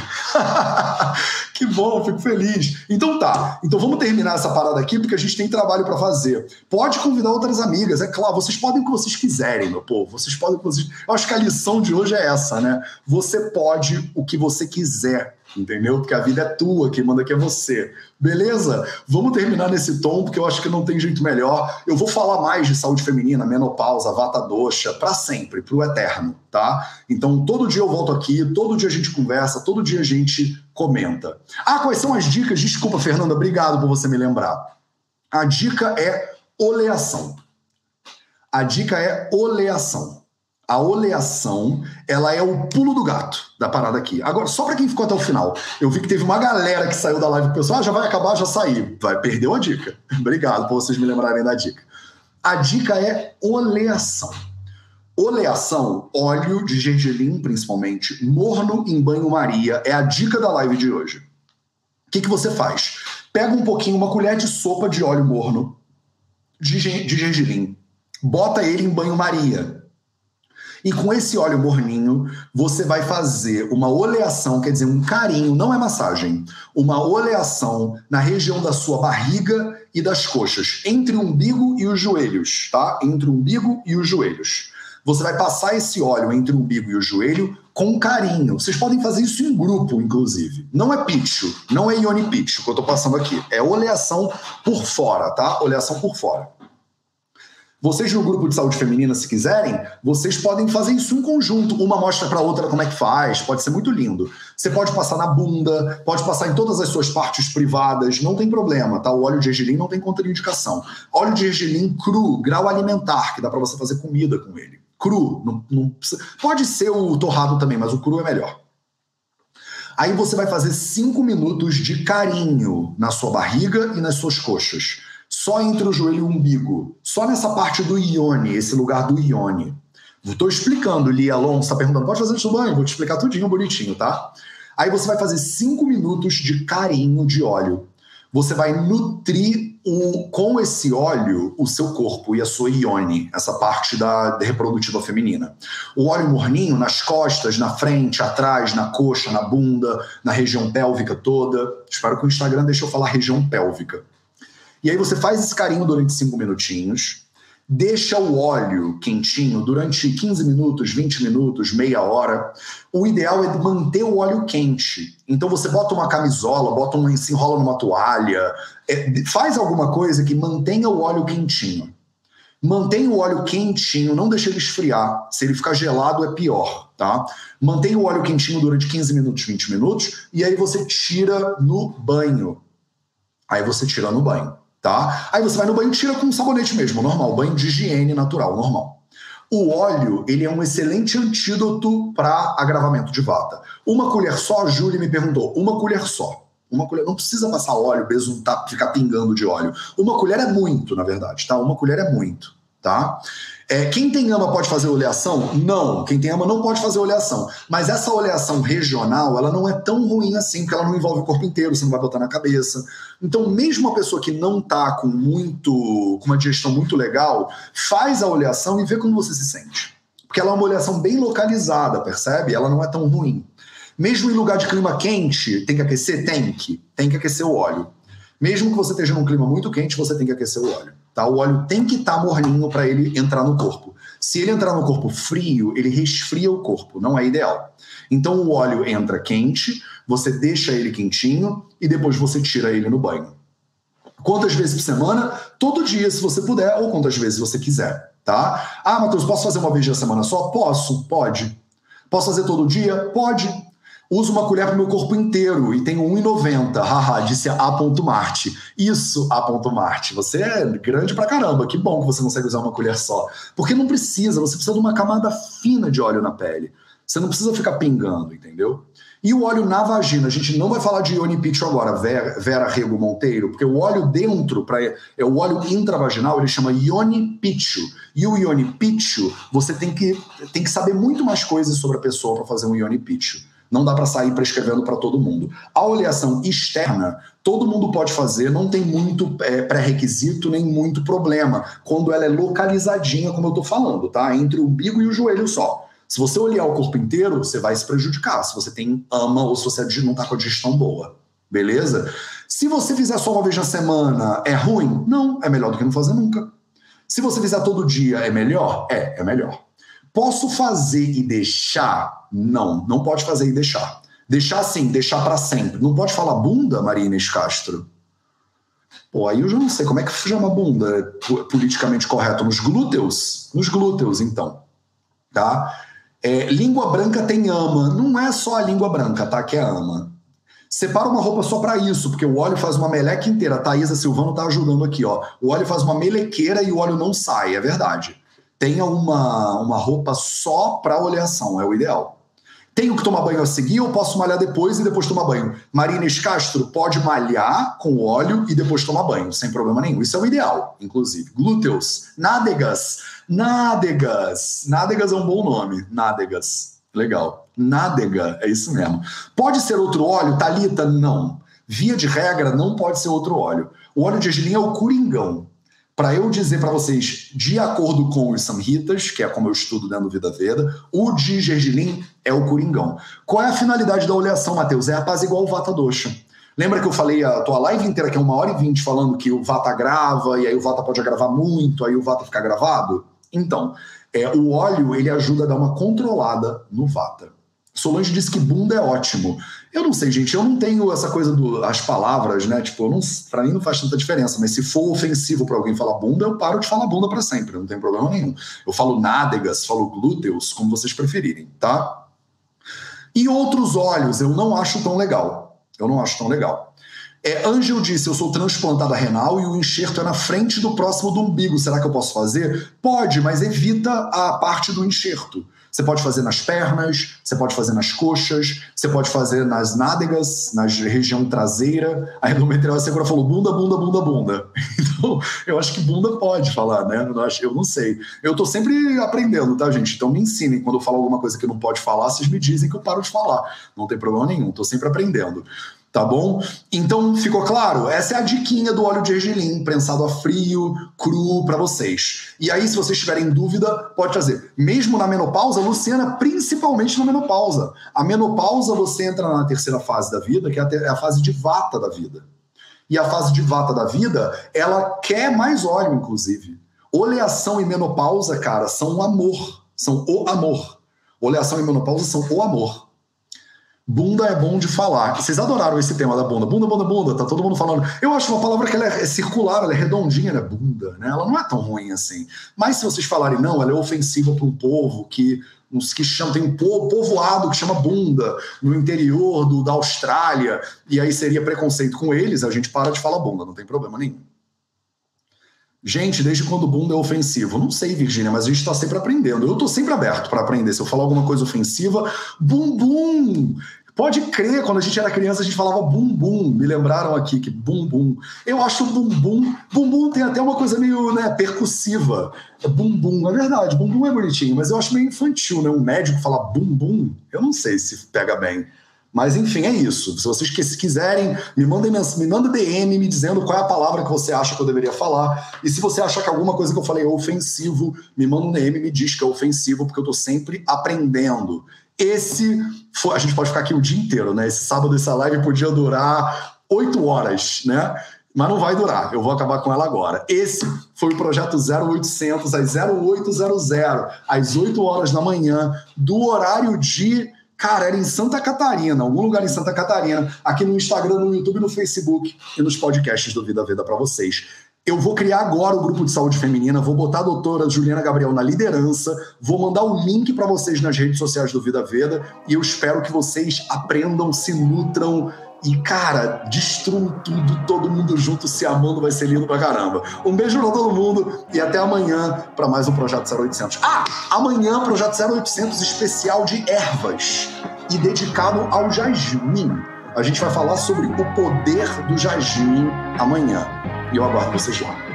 Speaker 1: (laughs) que bom, fico feliz. Então tá. Então vamos terminar essa parada aqui porque a gente tem trabalho para fazer. Pode convidar outras amigas, é claro. Vocês podem o que vocês quiserem, meu povo. Vocês podem o que vocês. Eu acho que a lição de hoje é essa, né? Você pode o que você quiser entendeu? Porque a vida é tua, quem manda aqui é você. Beleza? Vamos terminar nesse tom, porque eu acho que não tem jeito melhor. Eu vou falar mais de saúde feminina, menopausa, vata doxa, para sempre, pro eterno, tá? Então, todo dia eu volto aqui, todo dia a gente conversa, todo dia a gente comenta. Ah, quais são as dicas? Desculpa, Fernanda, obrigado por você me lembrar. A dica é oleação. A dica é oleação. A oleação, ela é o pulo do gato da parada aqui. Agora, só para quem ficou até o final, eu vi que teve uma galera que saiu da live pensou: ah, já vai acabar, já saí. Vai, perdeu a dica. (laughs) Obrigado por vocês me lembrarem da dica. A dica é oleação. Oleação, óleo de gergelim, principalmente, morno em banho-maria, é a dica da live de hoje. O que, que você faz? Pega um pouquinho, uma colher de sopa de óleo morno de, de gergelim, bota ele em banho-maria e com esse óleo morninho, você vai fazer uma oleação, quer dizer, um carinho, não é massagem, uma oleação na região da sua barriga e das coxas, entre o umbigo e os joelhos, tá? Entre o umbigo e os joelhos. Você vai passar esse óleo entre o umbigo e o joelho com carinho. Vocês podem fazer isso em grupo, inclusive. Não é pitcho, não é ione pitcho que eu tô passando aqui. É oleação por fora, tá? Oleação por fora. Vocês no grupo de saúde feminina, se quiserem, vocês podem fazer isso em conjunto. Uma mostra para outra como é que faz, pode ser muito lindo. Você pode passar na bunda, pode passar em todas as suas partes privadas, não tem problema, tá? O óleo de gergelim não tem contraindicação. Óleo de gergelim cru, grau alimentar, que dá para você fazer comida com ele. Cru, não, não pode ser o torrado também, mas o cru é melhor. Aí você vai fazer cinco minutos de carinho na sua barriga e nas suas coxas só entre o joelho e o umbigo, só nessa parte do ione, esse lugar do ione. Estou explicando, Lia Alonso está perguntando, pode fazer isso no banho? Vou te explicar tudinho bonitinho, tá? Aí você vai fazer cinco minutos de carinho de óleo. Você vai nutrir o, com esse óleo o seu corpo e a sua ione, essa parte da reprodutiva feminina. O óleo morninho nas costas, na frente, atrás, na coxa, na bunda, na região pélvica toda. Espero que o Instagram deixe eu falar região pélvica. E aí você faz esse carinho durante 5 minutinhos, deixa o óleo quentinho durante 15 minutos, 20 minutos, meia hora. O ideal é manter o óleo quente. Então você bota uma camisola, bota um, se enrola numa toalha, é, faz alguma coisa que mantenha o óleo quentinho. Mantenha o óleo quentinho, não deixe ele esfriar. Se ele ficar gelado, é pior, tá? Mantenha o óleo quentinho durante 15 minutos, 20 minutos, e aí você tira no banho. Aí você tira no banho tá? Aí você vai no banho e tira com um sabonete mesmo, normal, banho de higiene natural, normal. O óleo, ele é um excelente antídoto para agravamento de vata. Uma colher só, a Júlia me perguntou, uma colher só. Uma colher, não precisa passar óleo, besuntar, ficar pingando de óleo. Uma colher é muito, na verdade, tá? Uma colher é muito, tá? É, quem tem ama pode fazer oleação? Não. Quem tem ama não pode fazer oleação. Mas essa oleação regional, ela não é tão ruim assim, porque ela não envolve o corpo inteiro, você não vai botar na cabeça. Então, mesmo uma pessoa que não tá com muito, com uma digestão muito legal, faz a oleação e vê como você se sente. Porque ela é uma oleação bem localizada, percebe? Ela não é tão ruim. Mesmo em lugar de clima quente, tem que aquecer? Tem que. Tem que aquecer o óleo. Mesmo que você esteja num clima muito quente, você tem que aquecer o óleo. Tá? O óleo tem que estar tá morninho para ele entrar no corpo. Se ele entrar no corpo frio, ele resfria o corpo, não é ideal. Então o óleo entra quente, você deixa ele quentinho e depois você tira ele no banho. Quantas vezes por semana? Todo dia, se você puder, ou quantas vezes você quiser, tá? Ah, Matheus, posso fazer uma vez na semana só? Posso, pode. Posso fazer todo dia? Pode. Uso uma colher para o meu corpo inteiro e tenho 1,90. Haha, disse A. Marte. Isso, A. Marte. Você é grande pra caramba. Que bom que você consegue usar uma colher só. Porque não precisa, você precisa de uma camada fina de óleo na pele. Você não precisa ficar pingando, entendeu? E o óleo na vagina, a gente não vai falar de Ione Pitcho agora, Vera, Vera Rego Monteiro, porque o óleo dentro, pra, é o óleo intravaginal, ele chama Ione Pitcho. E o Ione Pitcho, você tem que, tem que saber muito mais coisas sobre a pessoa para fazer um Ione Pitcho. Não dá para sair prescrevendo para todo mundo. A oleação externa, todo mundo pode fazer, não tem muito é, pré-requisito nem muito problema, quando ela é localizadinha, como eu estou falando, tá? Entre o umbigo e o joelho só. Se você olhar o corpo inteiro, você vai se prejudicar. Se você tem ama ou se você não está com a digestão boa. Beleza? Se você fizer só uma vez na semana, é ruim? Não, é melhor do que não fazer nunca. Se você fizer todo dia, é melhor? É, é melhor. Posso fazer e deixar? Não, não pode fazer e deixar. Deixar assim, deixar para sempre. Não pode falar bunda, Maria Inês Castro? Pô, aí eu já não sei como é que chama bunda politicamente correto. Nos glúteos? Nos glúteos, então. Tá? É, língua branca tem ama. Não é só a língua branca, tá? Que é ama. Separa uma roupa só para isso, porque o óleo faz uma meleca inteira. A Thaisa Silvano tá ajudando aqui, ó. O óleo faz uma melequeira e o óleo não sai, é verdade. Tenha uma, uma roupa só para oleação, é o ideal. Tenho que tomar banho a seguir ou posso malhar depois e depois tomar banho? Marines Castro pode malhar com óleo e depois tomar banho, sem problema nenhum. Isso é o ideal, inclusive. Glúteos, nádegas, nádegas. Nádegas é um bom nome, nádegas. Legal. Nádega, é isso mesmo. Pode ser outro óleo, Talita? Não. Via de regra, não pode ser outro óleo. O óleo de gergelim é o coringão para eu dizer para vocês, de acordo com os samhitas, que é como eu estudo dentro do Vida Veda, o de gergelim é o coringão. Qual é a finalidade da oleação, Matheus? É apaziguar o Vata Dosha. Lembra que eu falei a tua live inteira, que é uma hora e vinte, falando que o Vata grava, e aí o Vata pode agravar muito, aí o Vata fica gravado? Então, é, o óleo ele ajuda a dar uma controlada no Vata. Solange disse que bunda é ótimo. Eu não sei, gente, eu não tenho essa coisa das palavras, né? Tipo, não, pra mim não faz tanta diferença, mas se for ofensivo para alguém falar bunda, eu paro de falar bunda para sempre, não tem problema nenhum. Eu falo nádegas, falo glúteos, como vocês preferirem, tá? E outros olhos, eu não acho tão legal. Eu não acho tão legal. É, Angel disse: Eu sou transplantada renal e o enxerto é na frente do próximo do umbigo. Será que eu posso fazer? Pode, mas evita a parte do enxerto. Você pode fazer nas pernas, você pode fazer nas coxas, você pode fazer nas nádegas, na região traseira. A endometriose agora falou bunda, bunda, bunda, bunda. (laughs) Então, eu acho que bunda pode falar, né? Eu, não sei. Eu tô sempre aprendendo, tá, gente? Então me ensinem. Quando eu falo alguma coisa que não pode falar, vocês me dizem que eu paro de falar. Não tem problema nenhum, tô sempre aprendendo tá bom? Então, ficou claro? Essa é a diquinha do óleo de gergelim, prensado a frio, cru, para vocês. E aí, se vocês tiverem dúvida, pode fazer. Mesmo na menopausa, Luciana, principalmente na menopausa. A menopausa, você entra na terceira fase da vida, que é a, fase de vata da vida. E a fase de vata da vida, ela quer mais óleo, inclusive. Oleação e menopausa, cara, são o amor. São o amor. Oleação e menopausa são o amor. Bunda é bom de falar. Vocês adoraram esse tema da bunda. Bunda, bunda, bunda. Tá todo mundo falando. Eu acho uma palavra que ela é circular, ela é redondinha, ela é bunda, né? Ela não é tão ruim assim. Mas se vocês falarem, não, ela é ofensiva para um povo que uns que chamam, tem um povoado que chama bunda no interior do, da Austrália, e aí seria preconceito com eles, a gente para de falar bunda, não tem problema nenhum. Gente, desde quando bunda é ofensivo? Não sei, Virgínia, mas a gente está sempre aprendendo. Eu estou sempre aberto para aprender. Se eu falar alguma coisa ofensiva, bumbum! Pode crer, quando a gente era criança, a gente falava bumbum. Me lembraram aqui que bumbum. Eu acho bumbum. Bumbum tem até uma coisa meio né, percussiva. É bumbum, é verdade, bumbum é bonitinho, mas eu acho meio infantil, né? Um médico falar bumbum, eu não sei se pega bem. Mas enfim, é isso. Se vocês quiserem, me mandem me manda DM me dizendo qual é a palavra que você acha que eu deveria falar. E se você achar que alguma coisa que eu falei é ofensivo, me manda um DM e me diz que é ofensivo, porque eu tô sempre aprendendo. Esse foi, a gente pode ficar aqui o dia inteiro, né? Esse sábado essa live podia durar oito horas, né? Mas não vai durar, eu vou acabar com ela agora. Esse foi o projeto 0800 às 0800, às 8 horas da manhã, do horário de Cara, era em Santa Catarina, algum lugar em Santa Catarina, aqui no Instagram, no YouTube, no Facebook e nos podcasts do Vida Veda para vocês. Eu vou criar agora o grupo de saúde feminina, vou botar a doutora Juliana Gabriel na liderança, vou mandar o link para vocês nas redes sociais do Vida Veda e eu espero que vocês aprendam, se nutram e, cara, destruam tudo, todo mundo junto, se amando, vai ser lindo pra caramba. Um beijo pra todo mundo e até amanhã para mais um Projeto 0800. Ah, amanhã, Projeto 0800 especial de ervas e dedicado ao jasmim. A gente vai falar sobre o poder do jasmim amanhã. E eu aguardo vocês lá.